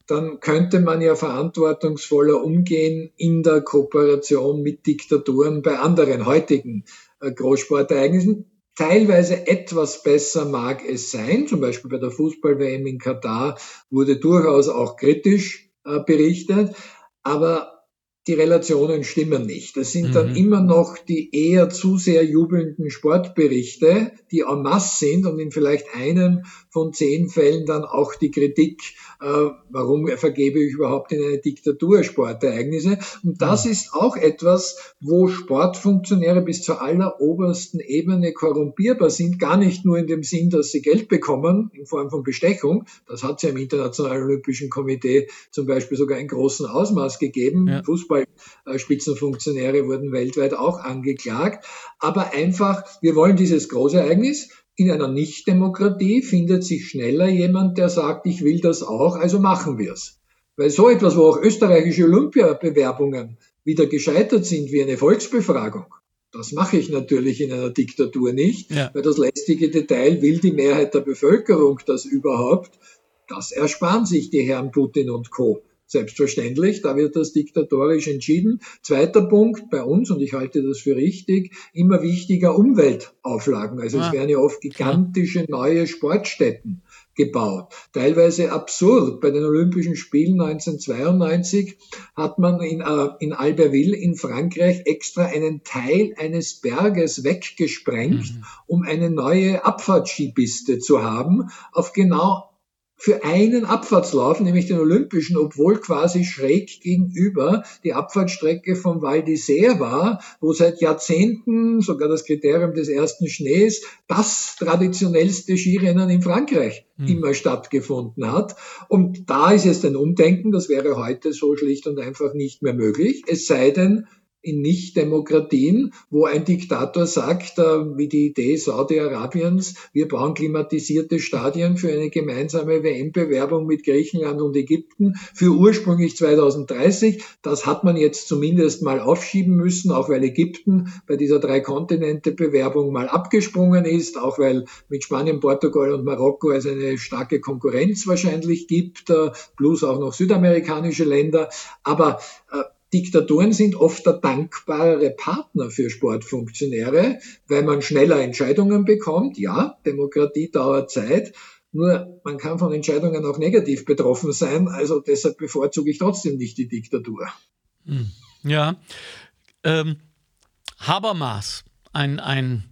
dann könnte man ja verantwortungsvoller umgehen in der Kooperation mit Diktaturen bei anderen heutigen äh, Großsportereignissen. Teilweise etwas besser mag es sein, zum Beispiel bei der Fußball-WM in Katar wurde durchaus auch kritisch äh, berichtet, aber die Relationen stimmen nicht. Das sind mhm. dann immer noch die eher zu sehr jubelnden Sportberichte, die en masse sind und in vielleicht einem von zehn Fällen dann auch die Kritik, warum vergebe ich überhaupt in eine Diktatur Sportereignisse. Und das ist auch etwas, wo Sportfunktionäre bis zur allerobersten Ebene korrumpierbar sind, gar nicht nur in dem Sinn, dass sie Geld bekommen in Form von Bestechung. Das hat es ja im Internationalen Olympischen Komitee zum Beispiel sogar in großem Ausmaß gegeben. Ja. Fußball Fußballspitzenfunktionäre wurden weltweit auch angeklagt. Aber einfach, wir wollen dieses Großereignis. In einer Nichtdemokratie findet sich schneller jemand, der sagt, ich will das auch, also machen wir es. Weil so etwas, wo auch österreichische Olympiabewerbungen wieder gescheitert sind, wie eine Volksbefragung, das mache ich natürlich in einer Diktatur nicht, ja. weil das lästige Detail will die Mehrheit der Bevölkerung das überhaupt. Das ersparen sich die Herren Putin und Co. Selbstverständlich, da wird das diktatorisch entschieden. Zweiter Punkt bei uns, und ich halte das für richtig, immer wichtiger Umweltauflagen. Also ah. es werden ja oft gigantische neue Sportstätten gebaut. Teilweise absurd. Bei den Olympischen Spielen 1992 hat man in, äh, in Albertville in Frankreich extra einen Teil eines Berges weggesprengt, mhm. um eine neue Abfahrtskipiste zu haben, auf genau für einen Abfahrtslauf, nämlich den Olympischen, obwohl quasi schräg gegenüber die Abfahrtsstrecke vom Val d'Isère war, wo seit Jahrzehnten sogar das Kriterium des ersten Schnees das traditionellste Skirennen in Frankreich hm. immer stattgefunden hat. Und da ist jetzt ein Umdenken, das wäre heute so schlicht und einfach nicht mehr möglich, es sei denn, in Nicht-Demokratien, wo ein Diktator sagt, äh, wie die Idee Saudi-Arabiens, wir bauen klimatisierte Stadien für eine gemeinsame WM-Bewerbung mit Griechenland und Ägypten für ursprünglich 2030. Das hat man jetzt zumindest mal aufschieben müssen, auch weil Ägypten bei dieser Drei-Kontinente-Bewerbung mal abgesprungen ist, auch weil mit Spanien, Portugal und Marokko es eine starke Konkurrenz wahrscheinlich gibt, äh, plus auch noch südamerikanische Länder. Aber Diktaturen sind oft der dankbarere Partner für Sportfunktionäre, weil man schneller Entscheidungen bekommt. Ja, Demokratie dauert Zeit. Nur man kann von Entscheidungen auch negativ betroffen sein. Also deshalb bevorzuge ich trotzdem nicht die Diktatur. Hm. Ja. Ähm, Habermas, ein, ein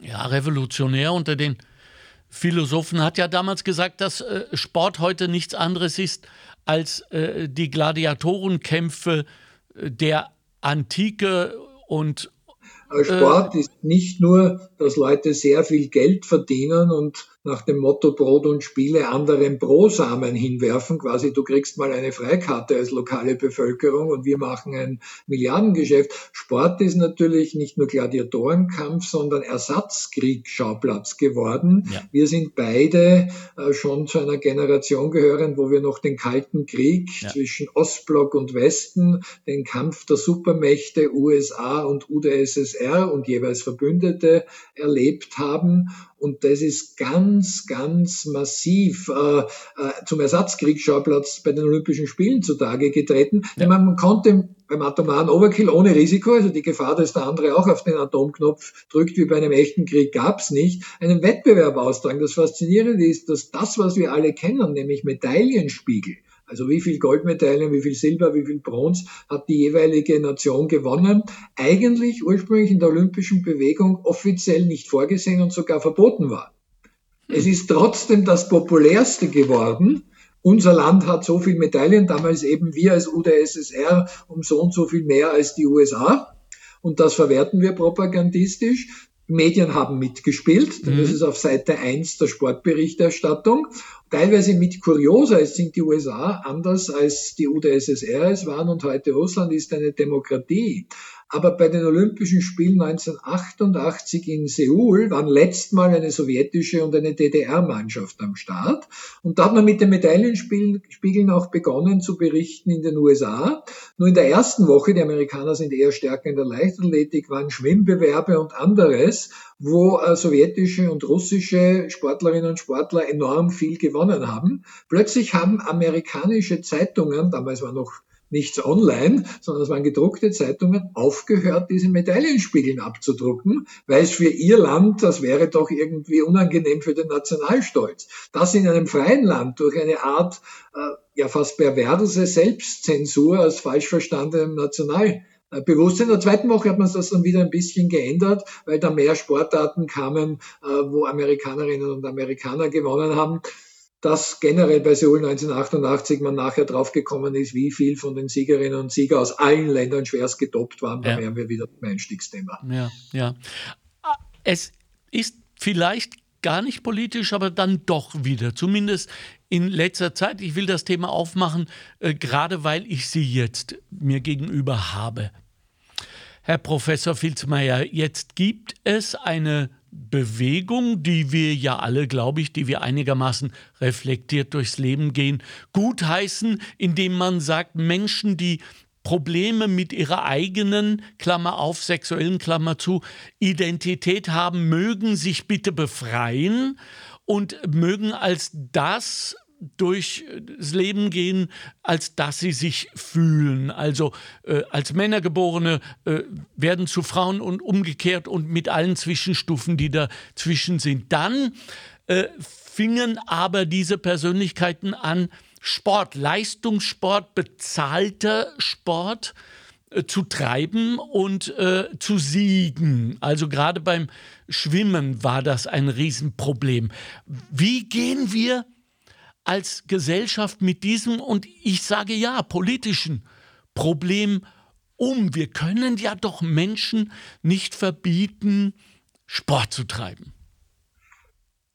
ja, Revolutionär unter den Philosophen, hat ja damals gesagt, dass äh, Sport heute nichts anderes ist als äh, die Gladiatorenkämpfe äh, der Antike und Sport äh, ist nicht nur, dass Leute sehr viel Geld verdienen und nach dem Motto Brot und Spiele anderen Brosamen hinwerfen, quasi du kriegst mal eine Freikarte als lokale Bevölkerung und wir machen ein Milliardengeschäft. Sport ist natürlich nicht nur Gladiatorenkampf, sondern Ersatzkriegsschauplatz geworden. Ja. Wir sind beide äh, schon zu einer Generation gehören, wo wir noch den Kalten Krieg ja. zwischen Ostblock und Westen, den Kampf der Supermächte USA und UdSSR und jeweils Verbündete erlebt haben. Und das ist ganz, ganz massiv äh, äh, zum Ersatzkriegsschauplatz bei den Olympischen Spielen zutage getreten. Ja. Man konnte beim atomaren Overkill ohne Risiko, also die Gefahr, dass der andere auch auf den Atomknopf drückt, wie bei einem echten Krieg, gab's nicht, einen Wettbewerb austragen. Das Faszinierende ist, dass das, was wir alle kennen, nämlich Medaillenspiegel, also wie viel Goldmedaillen, wie viel Silber, wie viel Bronze hat die jeweilige Nation gewonnen? Eigentlich ursprünglich in der olympischen Bewegung offiziell nicht vorgesehen und sogar verboten war. Es ist trotzdem das populärste geworden. Unser Land hat so viel Medaillen, damals eben wir als UdSSR um so und so viel mehr als die USA. Und das verwerten wir propagandistisch. Medien haben mitgespielt, denn mhm. das ist auf Seite 1 der Sportberichterstattung teilweise mit Kuriosa. Es sind die USA anders als die UdSSR es waren und heute Russland ist eine Demokratie. Aber bei den Olympischen Spielen 1988 in Seoul waren letztmal eine sowjetische und eine DDR-Mannschaft am Start. Und da hat man mit den Medaillenspiegeln auch begonnen zu berichten in den USA. Nur in der ersten Woche, die Amerikaner sind eher stärker in der Leichtathletik, waren Schwimmbewerbe und anderes, wo äh, sowjetische und russische Sportlerinnen und Sportler enorm viel gewonnen haben. Plötzlich haben amerikanische Zeitungen, damals war noch nichts online, sondern es waren gedruckte Zeitungen, aufgehört, diese Medaillenspiegeln abzudrucken, weil es für ihr Land, das wäre doch irgendwie unangenehm für den Nationalstolz. Das in einem freien Land durch eine Art, äh, ja fast perverse Selbstzensur aus falsch verstandenem Nationalbewusstsein. In der zweiten Woche hat man das dann wieder ein bisschen geändert, weil da mehr Sportarten kamen, äh, wo Amerikanerinnen und Amerikaner gewonnen haben dass generell bei Seoul 1988 man nachher draufgekommen ist, wie viel von den Siegerinnen und Siegern aus allen Ländern schwerst getoppt waren. Da ja. wären wir wieder beim Einstiegsthema. Ja, ja. Es ist vielleicht gar nicht politisch, aber dann doch wieder, zumindest in letzter Zeit. Ich will das Thema aufmachen, äh, gerade weil ich Sie jetzt mir gegenüber habe. Herr Professor Filzmeier, jetzt gibt es eine Bewegung, die wir ja alle, glaube ich, die wir einigermaßen reflektiert durchs Leben gehen, gutheißen, indem man sagt, Menschen, die Probleme mit ihrer eigenen, Klammer auf, sexuellen Klammer zu, Identität haben, mögen sich bitte befreien und mögen als das durchs Leben gehen, als dass sie sich fühlen. Also äh, als Männergeborene äh, werden zu Frauen und umgekehrt und mit allen Zwischenstufen, die dazwischen sind. Dann äh, fingen aber diese Persönlichkeiten an, Sport, Leistungssport, bezahlter Sport äh, zu treiben und äh, zu siegen. Also gerade beim Schwimmen war das ein Riesenproblem. Wie gehen wir als Gesellschaft mit diesem, und ich sage ja, politischen Problem um. Wir können ja doch Menschen nicht verbieten, Sport zu treiben.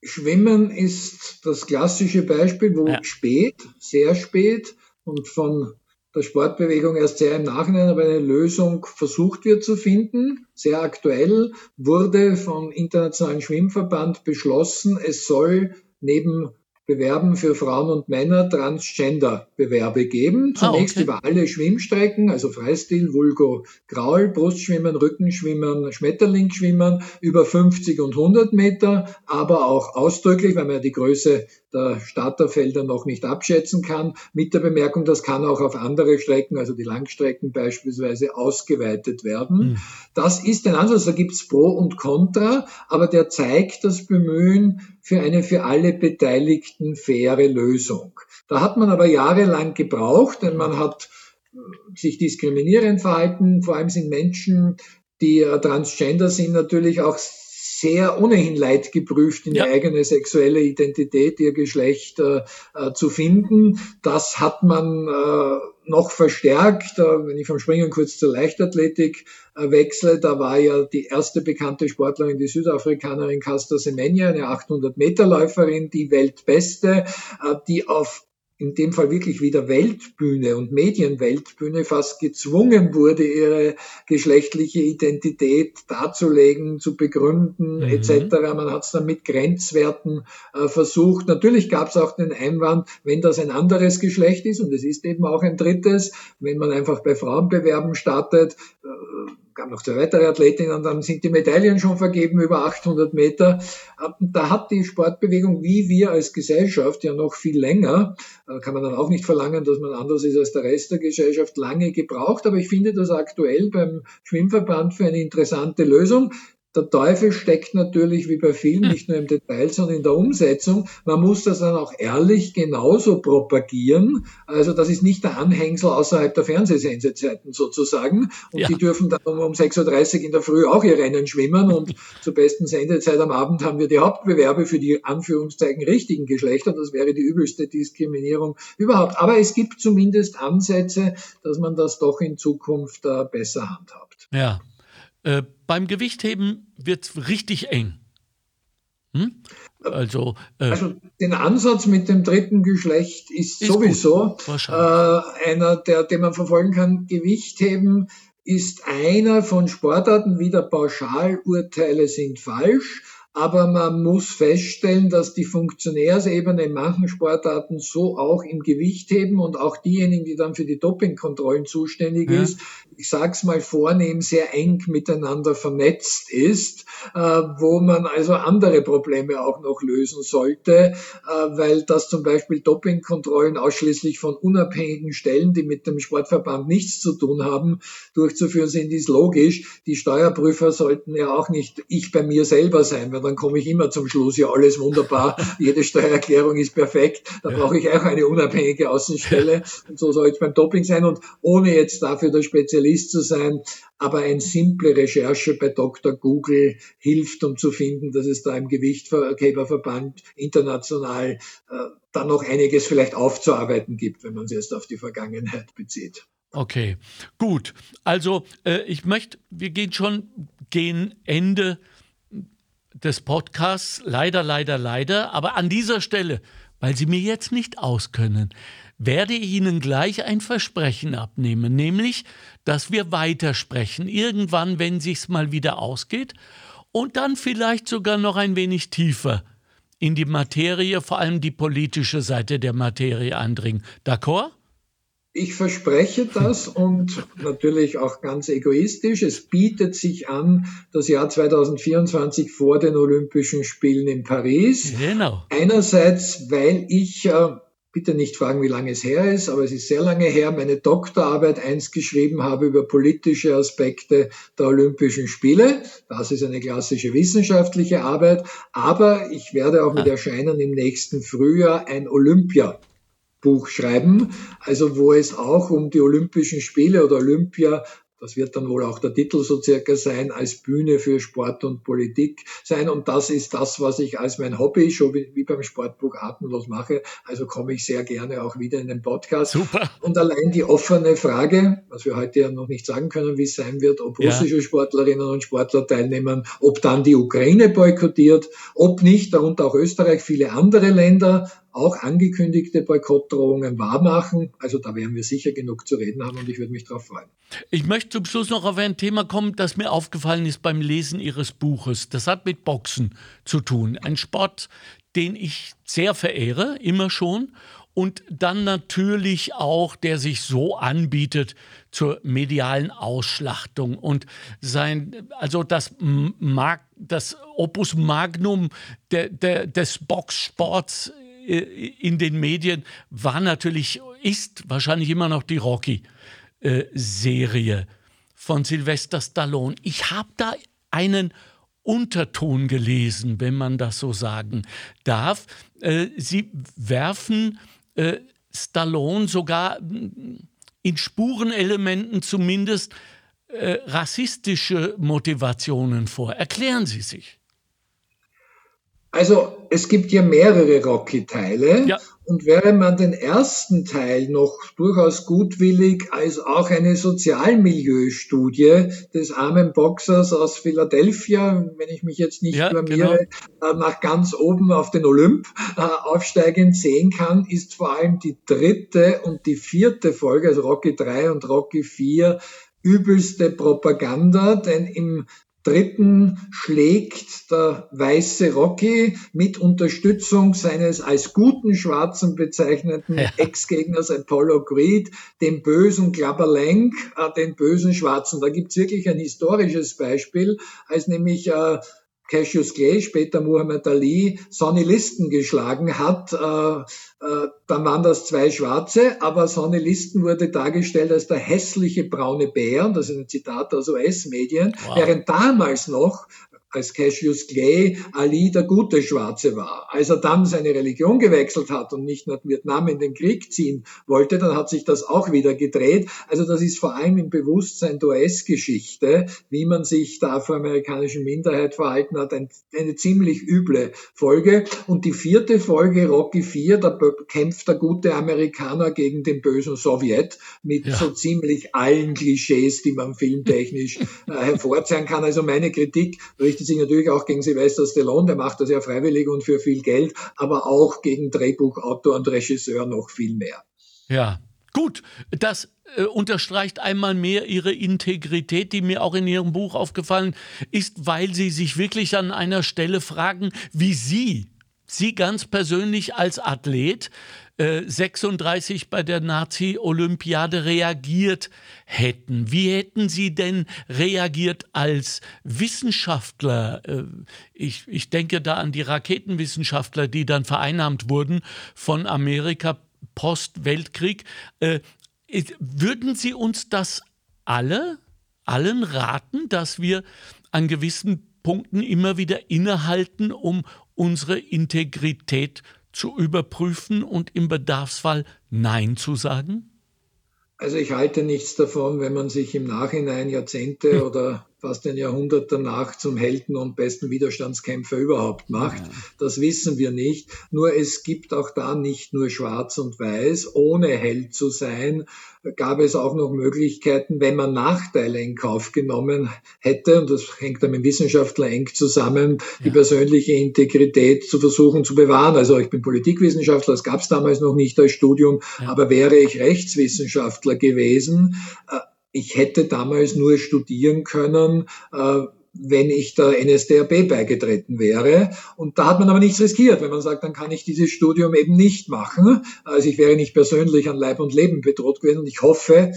Schwimmen ist das klassische Beispiel, wo ja. spät, sehr spät und von der Sportbewegung erst sehr im Nachhinein aber eine Lösung versucht wird zu finden. Sehr aktuell wurde vom Internationalen Schwimmverband beschlossen, es soll neben Bewerben für Frauen und Männer Transgender-Bewerbe geben. Ah, Zunächst ah, okay. über alle Schwimmstrecken, also Freistil, Vulgo, Graul, Brustschwimmen, Rückenschwimmen, Schmetterlingsschwimmen, über 50 und 100 Meter, aber auch ausdrücklich, weil man ja die Größe der Starterfelder noch nicht abschätzen kann, mit der Bemerkung, das kann auch auf andere Strecken, also die Langstrecken beispielsweise, ausgeweitet werden. Mhm. Das ist ein Ansatz, da gibt's Pro und Contra, aber der zeigt das Bemühen für eine für alle Beteiligten faire Lösung. Da hat man aber jahrelang gebraucht, denn man hat äh, sich diskriminierend verhalten, vor allem sind Menschen, die transgender sind, natürlich auch sehr ohnehin leidgeprüft in ja. die eigene sexuelle Identität, ihr Geschlecht äh, äh, zu finden. Das hat man äh, noch verstärkt, äh, wenn ich vom Springen kurz zur Leichtathletik äh, wechsle, da war ja die erste bekannte Sportlerin, die Südafrikanerin Casta Semenya, eine 800 Meter Läuferin, die Weltbeste, äh, die auf in dem Fall wirklich wieder Weltbühne und Medienweltbühne fast gezwungen wurde, ihre geschlechtliche Identität darzulegen, zu begründen mhm. etc. Man hat es dann mit Grenzwerten äh, versucht. Natürlich gab es auch den Einwand, wenn das ein anderes Geschlecht ist, und es ist eben auch ein drittes, wenn man einfach bei Frauenbewerben startet, äh, gab noch zwei weitere Athletinnen, dann sind die Medaillen schon vergeben über 800 Meter. Ähm, da hat die Sportbewegung, wie wir als Gesellschaft, ja noch viel länger, äh, kann man dann auch nicht verlangen, dass man anders ist als der Rest der Gesellschaft, lange gebraucht. Aber ich finde das aktuell beim Schwimmverband für eine interessante Lösung. Der Teufel steckt natürlich wie bei vielen hm. nicht nur im Detail, sondern in der Umsetzung. Man muss das dann auch ehrlich genauso propagieren. Also das ist nicht der Anhängsel außerhalb der Fernsehsendezeiten sozusagen. Und ja. die dürfen dann um 6.30 Uhr in der Früh auch ihr Rennen schwimmen. Und zur besten Sendezeit am Abend haben wir die Hauptbewerbe für die Anführungszeichen richtigen Geschlechter. Das wäre die übelste Diskriminierung überhaupt. Aber es gibt zumindest Ansätze, dass man das doch in Zukunft äh, besser handhabt. Ja. Äh, beim Gewichtheben wird es richtig eng. Hm? Also, äh, also, den Ansatz mit dem dritten Geschlecht ist, ist sowieso äh, einer, der, den man verfolgen kann. Gewichtheben ist einer von Sportarten, wieder Pauschalurteile sind falsch aber man muss feststellen, dass die Funktionärsebene in manchen Sportarten so auch im Gewicht heben und auch diejenigen, die dann für die Dopingkontrollen zuständig ja. ist, ich sag's mal vornehm, sehr eng miteinander vernetzt ist, äh, wo man also andere Probleme auch noch lösen sollte, äh, weil das zum Beispiel Dopingkontrollen ausschließlich von unabhängigen Stellen, die mit dem Sportverband nichts zu tun haben, durchzuführen sind, ist logisch. Die Steuerprüfer sollten ja auch nicht ich bei mir selber sein, weil dann komme ich immer zum Schluss, ja, alles wunderbar, jede Steuererklärung ist perfekt, da brauche ich auch eine unabhängige Außenstelle und so soll es beim Doping sein und ohne jetzt dafür der Spezialist zu sein, aber eine simple Recherche bei Dr. Google hilft, um zu finden, dass es da im Gewichtgeberverband international äh, dann noch einiges vielleicht aufzuarbeiten gibt, wenn man es jetzt auf die Vergangenheit bezieht. Okay, gut. Also äh, ich möchte, wir gehen schon gehen Ende des Podcasts. Leider, leider, leider. Aber an dieser Stelle, weil Sie mir jetzt nicht auskönnen, werde ich Ihnen gleich ein Versprechen abnehmen, nämlich, dass wir weitersprechen, irgendwann, wenn sich's mal wieder ausgeht, und dann vielleicht sogar noch ein wenig tiefer in die Materie, vor allem die politische Seite der Materie eindringen. D'accord? Ich verspreche das und natürlich auch ganz egoistisch. Es bietet sich an, das Jahr 2024 vor den Olympischen Spielen in Paris. Genau. Einerseits, weil ich, äh, bitte nicht fragen, wie lange es her ist, aber es ist sehr lange her, meine Doktorarbeit einst geschrieben habe über politische Aspekte der Olympischen Spiele. Das ist eine klassische wissenschaftliche Arbeit. Aber ich werde auch mit ah. Erscheinen im nächsten Frühjahr ein Olympia Buch schreiben, also wo es auch um die Olympischen Spiele oder Olympia das wird dann wohl auch der Titel so circa sein, als Bühne für Sport und Politik sein. Und das ist das, was ich als mein Hobby schon wie beim Sportbuch atemlos mache. Also komme ich sehr gerne auch wieder in den Podcast. Super. Und allein die offene Frage, was wir heute ja noch nicht sagen können, wie es sein wird, ob russische ja. Sportlerinnen und Sportler teilnehmen, ob dann die Ukraine boykottiert, ob nicht, darunter auch Österreich, viele andere Länder, auch angekündigte Boykottdrohungen wahrmachen. Also da werden wir sicher genug zu reden haben und ich würde mich darauf freuen. Ich möchte zum Schluss noch auf ein Thema kommen, das mir aufgefallen ist beim Lesen Ihres Buches. Das hat mit Boxen zu tun. Ein Sport, den ich sehr verehre, immer schon. Und dann natürlich auch, der sich so anbietet zur medialen Ausschlachtung. Und sein, also das, Mag, das Opus Magnum der, der, des Boxsports in den Medien war natürlich, ist wahrscheinlich immer noch die Rocky-Serie von Sylvester Stallone. Ich habe da einen Unterton gelesen, wenn man das so sagen darf. Äh, sie werfen äh, Stallone sogar in Spurenelementen zumindest rassistische Motivationen vor. Erklären Sie sich. Also es gibt ja mehrere Rocky-Teile ja. und während man den ersten Teil noch durchaus gutwillig als auch eine Sozialmilieustudie des armen Boxers aus Philadelphia, wenn ich mich jetzt nicht ja, blamiere, genau. Äh, nach ganz oben auf den Olymp äh, aufsteigend sehen kann, ist vor allem die dritte und die vierte Folge, also Rocky 3 und Rocky 4, übelste Propaganda, denn im dritten schlägt der weiße Rocky mit Unterstützung seines als guten Schwarzen bezeichneten ja. Ex-Gegners Apollo Creed den bösen Klapperlenk, äh, den bösen Schwarzen. Da gibt's wirklich ein historisches Beispiel, als nämlich äh, Cassius Clay, später Muhammad Ali, Sonny Listen geschlagen hat, äh, äh, dann waren das zwei Schwarze, aber Sonny Listen wurde dargestellt als der hässliche braune Bär, das ist ein Zitat aus US-Medien, wow. während damals noch als Cassius Clay Ali der gute Schwarze war. Als er dann seine Religion gewechselt hat und nicht nach Vietnam in den Krieg ziehen wollte, dann hat sich das auch wieder gedreht. Also das ist vor allem im Bewusstsein der US-Geschichte, wie man sich der afroamerikanischen Minderheit verhalten hat, ein, eine ziemlich üble Folge. Und die vierte Folge, Rocky 4, da kämpft der gute Amerikaner gegen den bösen Sowjet mit ja. so ziemlich allen Klischees, die man filmtechnisch äh, hervorzeigen kann. Also meine Kritik richtet sich natürlich auch gegen Sylvester Stallone, der macht das ja freiwillig und für viel Geld, aber auch gegen Drehbuchautor und Regisseur noch viel mehr. Ja, gut, das äh, unterstreicht einmal mehr ihre Integrität, die mir auch in ihrem Buch aufgefallen ist, weil sie sich wirklich an einer Stelle fragen, wie sie, sie ganz persönlich als Athlet, 36 äh, bei der Nazi-Olympiade reagiert hätten. Wie hätten Sie denn reagiert als Wissenschaftler? Äh, ich, ich denke da an die Raketenwissenschaftler, die dann vereinnahmt wurden von Amerika post-Weltkrieg. Äh, würden Sie uns das alle, allen raten, dass wir an gewissen Punkten immer wieder innehalten, um unsere Integrität zu zu überprüfen und im Bedarfsfall Nein zu sagen? Also ich halte nichts davon, wenn man sich im Nachhinein Jahrzehnte oder fast ein Jahrhundert danach zum Helden und besten Widerstandskämpfer überhaupt macht. Das wissen wir nicht. Nur es gibt auch da nicht nur Schwarz und Weiß. Ohne Held zu sein, gab es auch noch Möglichkeiten, wenn man Nachteile in Kauf genommen hätte, und das hängt dann mit Wissenschaftler eng zusammen, die persönliche Integrität zu versuchen zu bewahren. Also ich bin Politikwissenschaftler, das gab es damals noch nicht als Studium, ja. aber wäre ich Rechtswissenschaftler gewesen, äh, ich hätte damals nur studieren können, äh, wenn ich der NSDAP beigetreten wäre. Und da hat man aber nichts riskiert, wenn man sagt, dann kann ich dieses Studium eben nicht machen. Also ich wäre nicht persönlich an Leib und Leben bedroht gewesen. Und ich hoffe,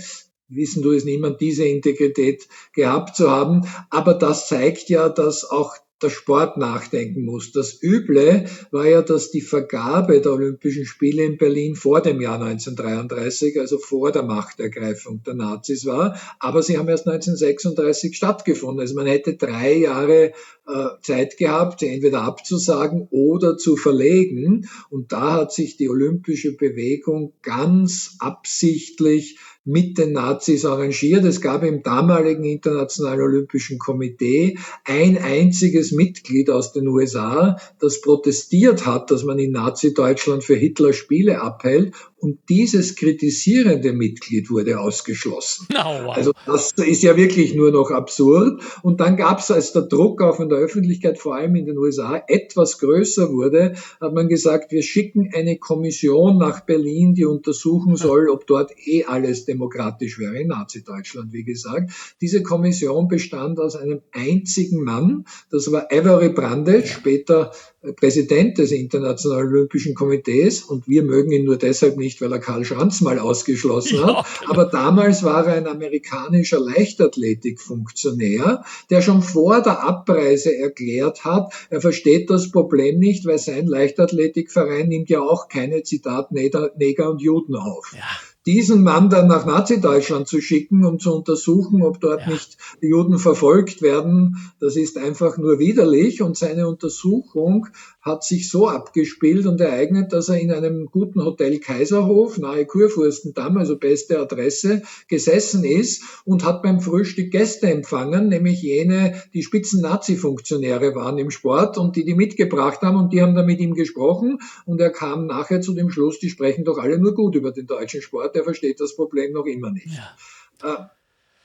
wissen du es niemand, diese Integrität gehabt zu haben. Aber das zeigt ja, dass auch der Sport nachdenken muss. Das Üble war ja, dass die Vergabe der Olympischen Spiele in Berlin vor dem Jahr 1933, also vor der Machtergreifung der Nazis war, aber sie haben erst 1936 stattgefunden. Also man hätte drei Jahre äh, Zeit gehabt, sie entweder abzusagen oder zu verlegen. Und da hat sich die olympische Bewegung ganz absichtlich mit den Nazis arrangiert. Es gab im damaligen Internationalen Olympischen Komitee ein einziges Mitglied aus den USA, das protestiert hat, dass man in Nazi-Deutschland für Hitler Spiele abhält und dieses kritisierende Mitglied wurde ausgeschlossen. Oh, wow. Also das ist ja wirklich nur noch absurd. Und dann gab es, als der Druck auch in der Öffentlichkeit, vor allem in den USA, etwas größer wurde, hat man gesagt, wir schicken eine Kommission nach Berlin, die untersuchen soll, ob dort eh alles demokratisch wäre, in Nazi-Deutschland, wie gesagt. Diese Kommission bestand aus einem einzigen Mann, das war Avery Brandes, später Präsident des Internationalen Olympischen Komitees und wir mögen ihn nur deshalb nicht, weil er Karl Schranz mal ausgeschlossen hat. Genau. Aber damals war er ein amerikanischer Leichtathletikfunktionär, der schon vor der Abreise erklärt hat, er versteht das Problem nicht, weil sein Leichtathletikverein nimmt ja auch keine Zitat Neger und Juden auf. Ja. Diesen Mann dann nach Nazi-Deutschland zu schicken, um zu untersuchen, ob dort ja. nicht die Juden verfolgt werden, das ist einfach nur widerlich. Und seine Untersuchung hat sich so abgespielt und ereignet, dass er in einem guten Hotel Kaiserhof, nahe Kurfürstendamm, also beste Adresse, gesessen ist und hat beim Frühstück Gäste empfangen, nämlich jene, die Spitzen-Nazi-Funktionäre waren im Sport und die die mitgebracht haben und die haben da mit ihm gesprochen und er kam nachher zu dem Schluss, die sprechen doch alle nur gut über den deutschen Sport, er versteht das Problem noch immer nicht. Ja. Äh,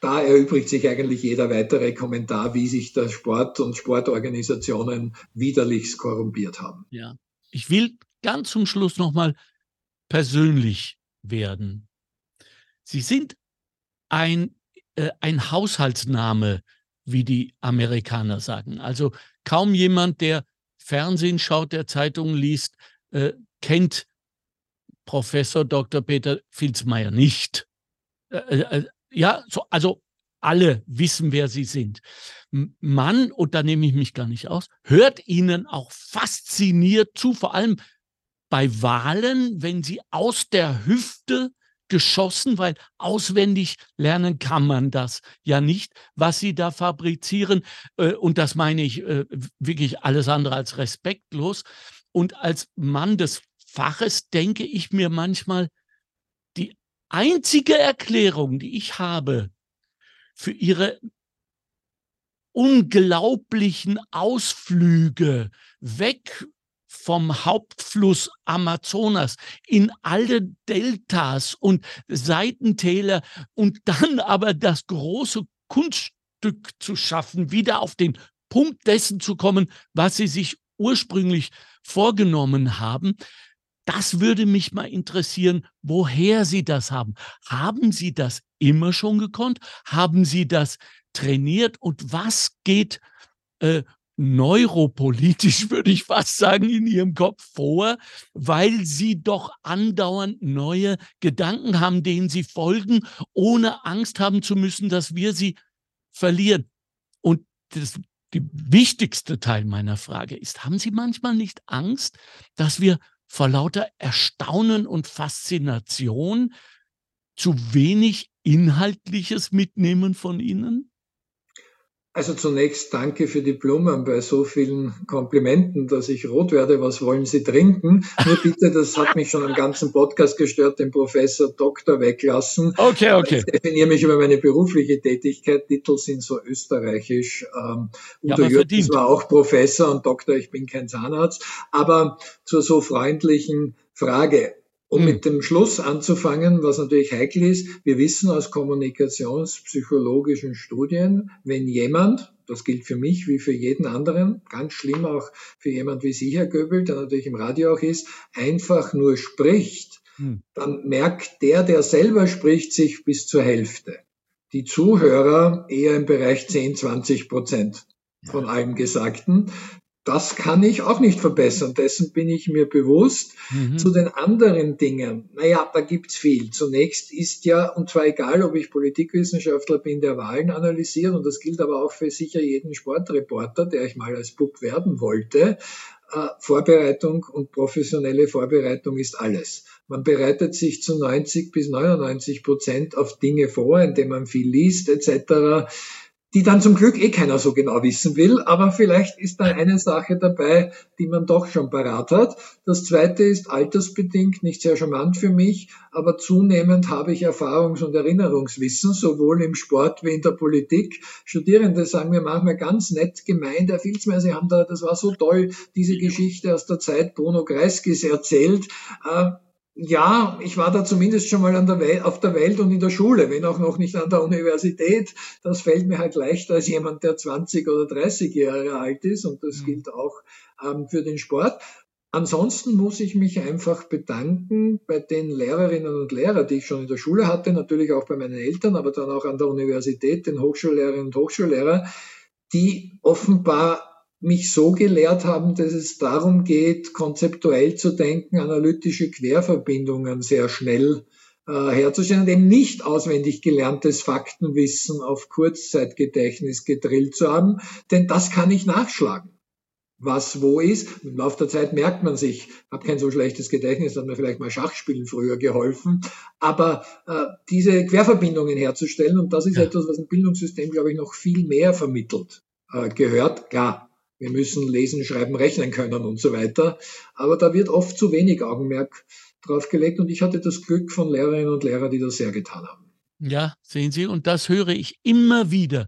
da erübrigt sich eigentlich jeder weitere Kommentar, wie sich der Sport und Sportorganisationen widerlichst korrumpiert haben. Ja, ich will ganz zum Schluss nochmal persönlich werden. Sie sind ein, äh, ein Haushaltsname, wie die Amerikaner sagen. Also kaum jemand, der Fernsehen schaut, der Zeitungen liest, äh, kennt Professor Dr. Peter Filzmeier nicht. Äh, äh, äh ja, so, also alle wissen, wer sie sind. Man, und da nehme ich mich gar nicht aus, hört ihnen auch fasziniert zu, vor allem bei Wahlen, wenn sie aus der Hüfte geschossen, weil auswendig lernen kann man das ja nicht, was sie da fabrizieren. Und das meine ich wirklich alles andere als respektlos. Und als Mann des Faches denke ich mir manchmal, die einzige Erklärung, die ich habe für ihre unglaublichen Ausflüge weg vom Hauptfluss Amazonas in alle Deltas und Seitentäler und dann aber das große Kunststück zu schaffen, wieder auf den Punkt dessen zu kommen, was sie sich ursprünglich vorgenommen haben. Das würde mich mal interessieren, woher Sie das haben. Haben Sie das immer schon gekonnt? Haben Sie das trainiert? Und was geht äh, neuropolitisch, würde ich fast sagen, in Ihrem Kopf vor, weil Sie doch andauernd neue Gedanken haben, denen Sie folgen, ohne Angst haben zu müssen, dass wir sie verlieren? Und das, die wichtigste Teil meiner Frage ist, haben Sie manchmal nicht Angst, dass wir vor lauter Erstaunen und Faszination zu wenig Inhaltliches mitnehmen von Ihnen? Also zunächst danke für die Blumen bei so vielen Komplimenten, dass ich rot werde. Was wollen Sie trinken? Nur bitte, das hat mich schon am ganzen Podcast gestört, den Professor Doktor weglassen. Okay, okay. Ich definiere mich über meine berufliche Tätigkeit. Titel sind so österreichisch. Ähm, Udo ja, Jürgens war auch Professor und Doktor, ich bin kein Zahnarzt. Aber zur so freundlichen Frage. Um hm. mit dem Schluss anzufangen, was natürlich heikel ist, wir wissen aus kommunikationspsychologischen Studien, wenn jemand, das gilt für mich wie für jeden anderen, ganz schlimm auch für jemand wie Sie, Herr Göbel, der natürlich im Radio auch ist, einfach nur spricht, hm. dann merkt der, der selber spricht, sich bis zur Hälfte. Die Zuhörer eher im Bereich 10, 20 Prozent von allem Gesagten das kann ich auch nicht verbessern. Dessen bin ich mir bewusst. Mhm. Zu den anderen Dingen, naja, da gibt's viel. Zunächst ist ja, und zwar egal, ob ich Politikwissenschaftler bin, der Wahlen analysiert, und das gilt aber auch für sicher jeden Sportreporter, der ich mal als Bub werden wollte, äh, Vorbereitung und professionelle Vorbereitung ist alles. Man bereitet sich zu 90 bis 99 Prozent auf Dinge vor, indem man viel liest etc die dann zum Glück eh keiner so genau wissen will, aber vielleicht ist da eine Sache dabei, die man doch schon parat hat. Das zweite ist altersbedingt nicht sehr charmant für mich, aber zunehmend habe ich Erfahrungs- und Erinnerungswissen, sowohl im Sport wie in der Politik. Studierende sagen mir manchmal ganz nett gemeint, Herr Filzmeier, Sie haben da, das war so toll, diese Geschichte aus der Zeit Bruno Kreiskis erzählt. Äh, ja, ich war da zumindest schon mal der Welt, auf der Welt und in der Schule, wenn auch noch nicht an der Universität. Das fällt mir halt leichter als jemand, der 20 oder 30 Jahre alt ist und das mhm. gilt auch ähm, für den Sport. Ansonsten muss ich mich einfach bedanken bei den Lehrerinnen und Lehrern, die ich schon in der Schule hatte, natürlich auch bei meinen Eltern, aber dann auch an der Universität, den Hochschullehrerinnen und Hochschullehrer, die offenbar mich so gelehrt haben, dass es darum geht, konzeptuell zu denken, analytische Querverbindungen sehr schnell äh, herzustellen und eben nicht auswendig gelerntes Faktenwissen auf Kurzzeitgedächtnis gedrillt zu haben, denn das kann ich nachschlagen. was wo ist. Im Laufe der Zeit merkt man sich, habe kein so schlechtes Gedächtnis, hat mir vielleicht mal Schachspielen früher geholfen. Aber äh, diese Querverbindungen herzustellen, und das ist ja. etwas, was ein Bildungssystem, glaube ich, noch viel mehr vermittelt äh, gehört. Klar, wir müssen lesen, schreiben, rechnen können und so weiter. Aber da wird oft zu wenig Augenmerk drauf gelegt. Und ich hatte das Glück von Lehrerinnen und Lehrern, die das sehr getan haben. Ja, sehen Sie, und das höre ich immer wieder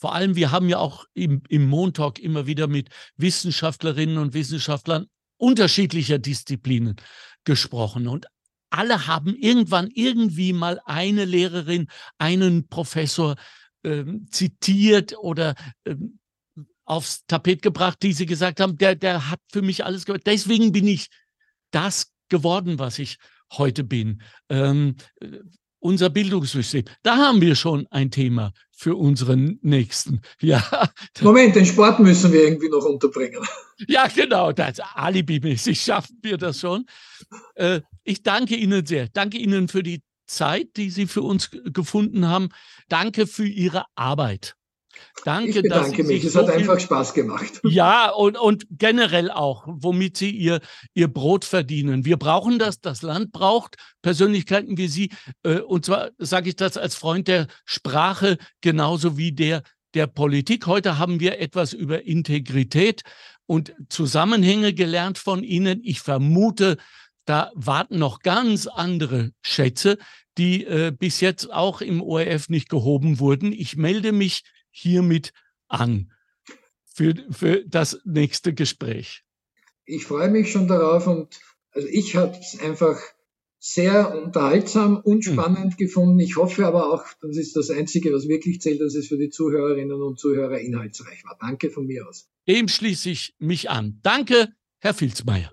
vor allem, wir haben ja auch im, im Montalk immer wieder mit Wissenschaftlerinnen und Wissenschaftlern unterschiedlicher Disziplinen gesprochen. Und alle haben irgendwann irgendwie mal eine Lehrerin, einen Professor ähm, zitiert oder ähm, aufs Tapet gebracht, die sie gesagt haben, der, der hat für mich alles gehört. Deswegen bin ich das geworden, was ich heute bin. Ähm, unser Bildungssystem. Da haben wir schon ein Thema für unseren Nächsten. Ja. Moment, den Sport müssen wir irgendwie noch unterbringen. Ja, genau, das alibimäßig schaffen wir das schon. Äh, ich danke Ihnen sehr. Danke Ihnen für die Zeit, die Sie für uns gefunden haben. Danke für Ihre Arbeit. Danke, ich bedanke mich. Es so hat einfach Spaß gemacht. Ja, und, und generell auch, womit Sie ihr, ihr Brot verdienen. Wir brauchen das, das Land braucht Persönlichkeiten wie Sie. Äh, und zwar sage ich das als Freund der Sprache genauso wie der der Politik. Heute haben wir etwas über Integrität und Zusammenhänge gelernt von Ihnen. Ich vermute, da warten noch ganz andere Schätze, die äh, bis jetzt auch im ORF nicht gehoben wurden. Ich melde mich hiermit an für, für das nächste Gespräch. Ich freue mich schon darauf und also ich habe es einfach sehr unterhaltsam und hm. spannend mhm. gefunden. Ich hoffe aber auch, das ist das Einzige, was wirklich zählt, dass es für die Zuhörerinnen und Zuhörer inhaltsreich war. Danke von mir aus. Dem schließe ich mich an. Danke, Herr Filzmeier.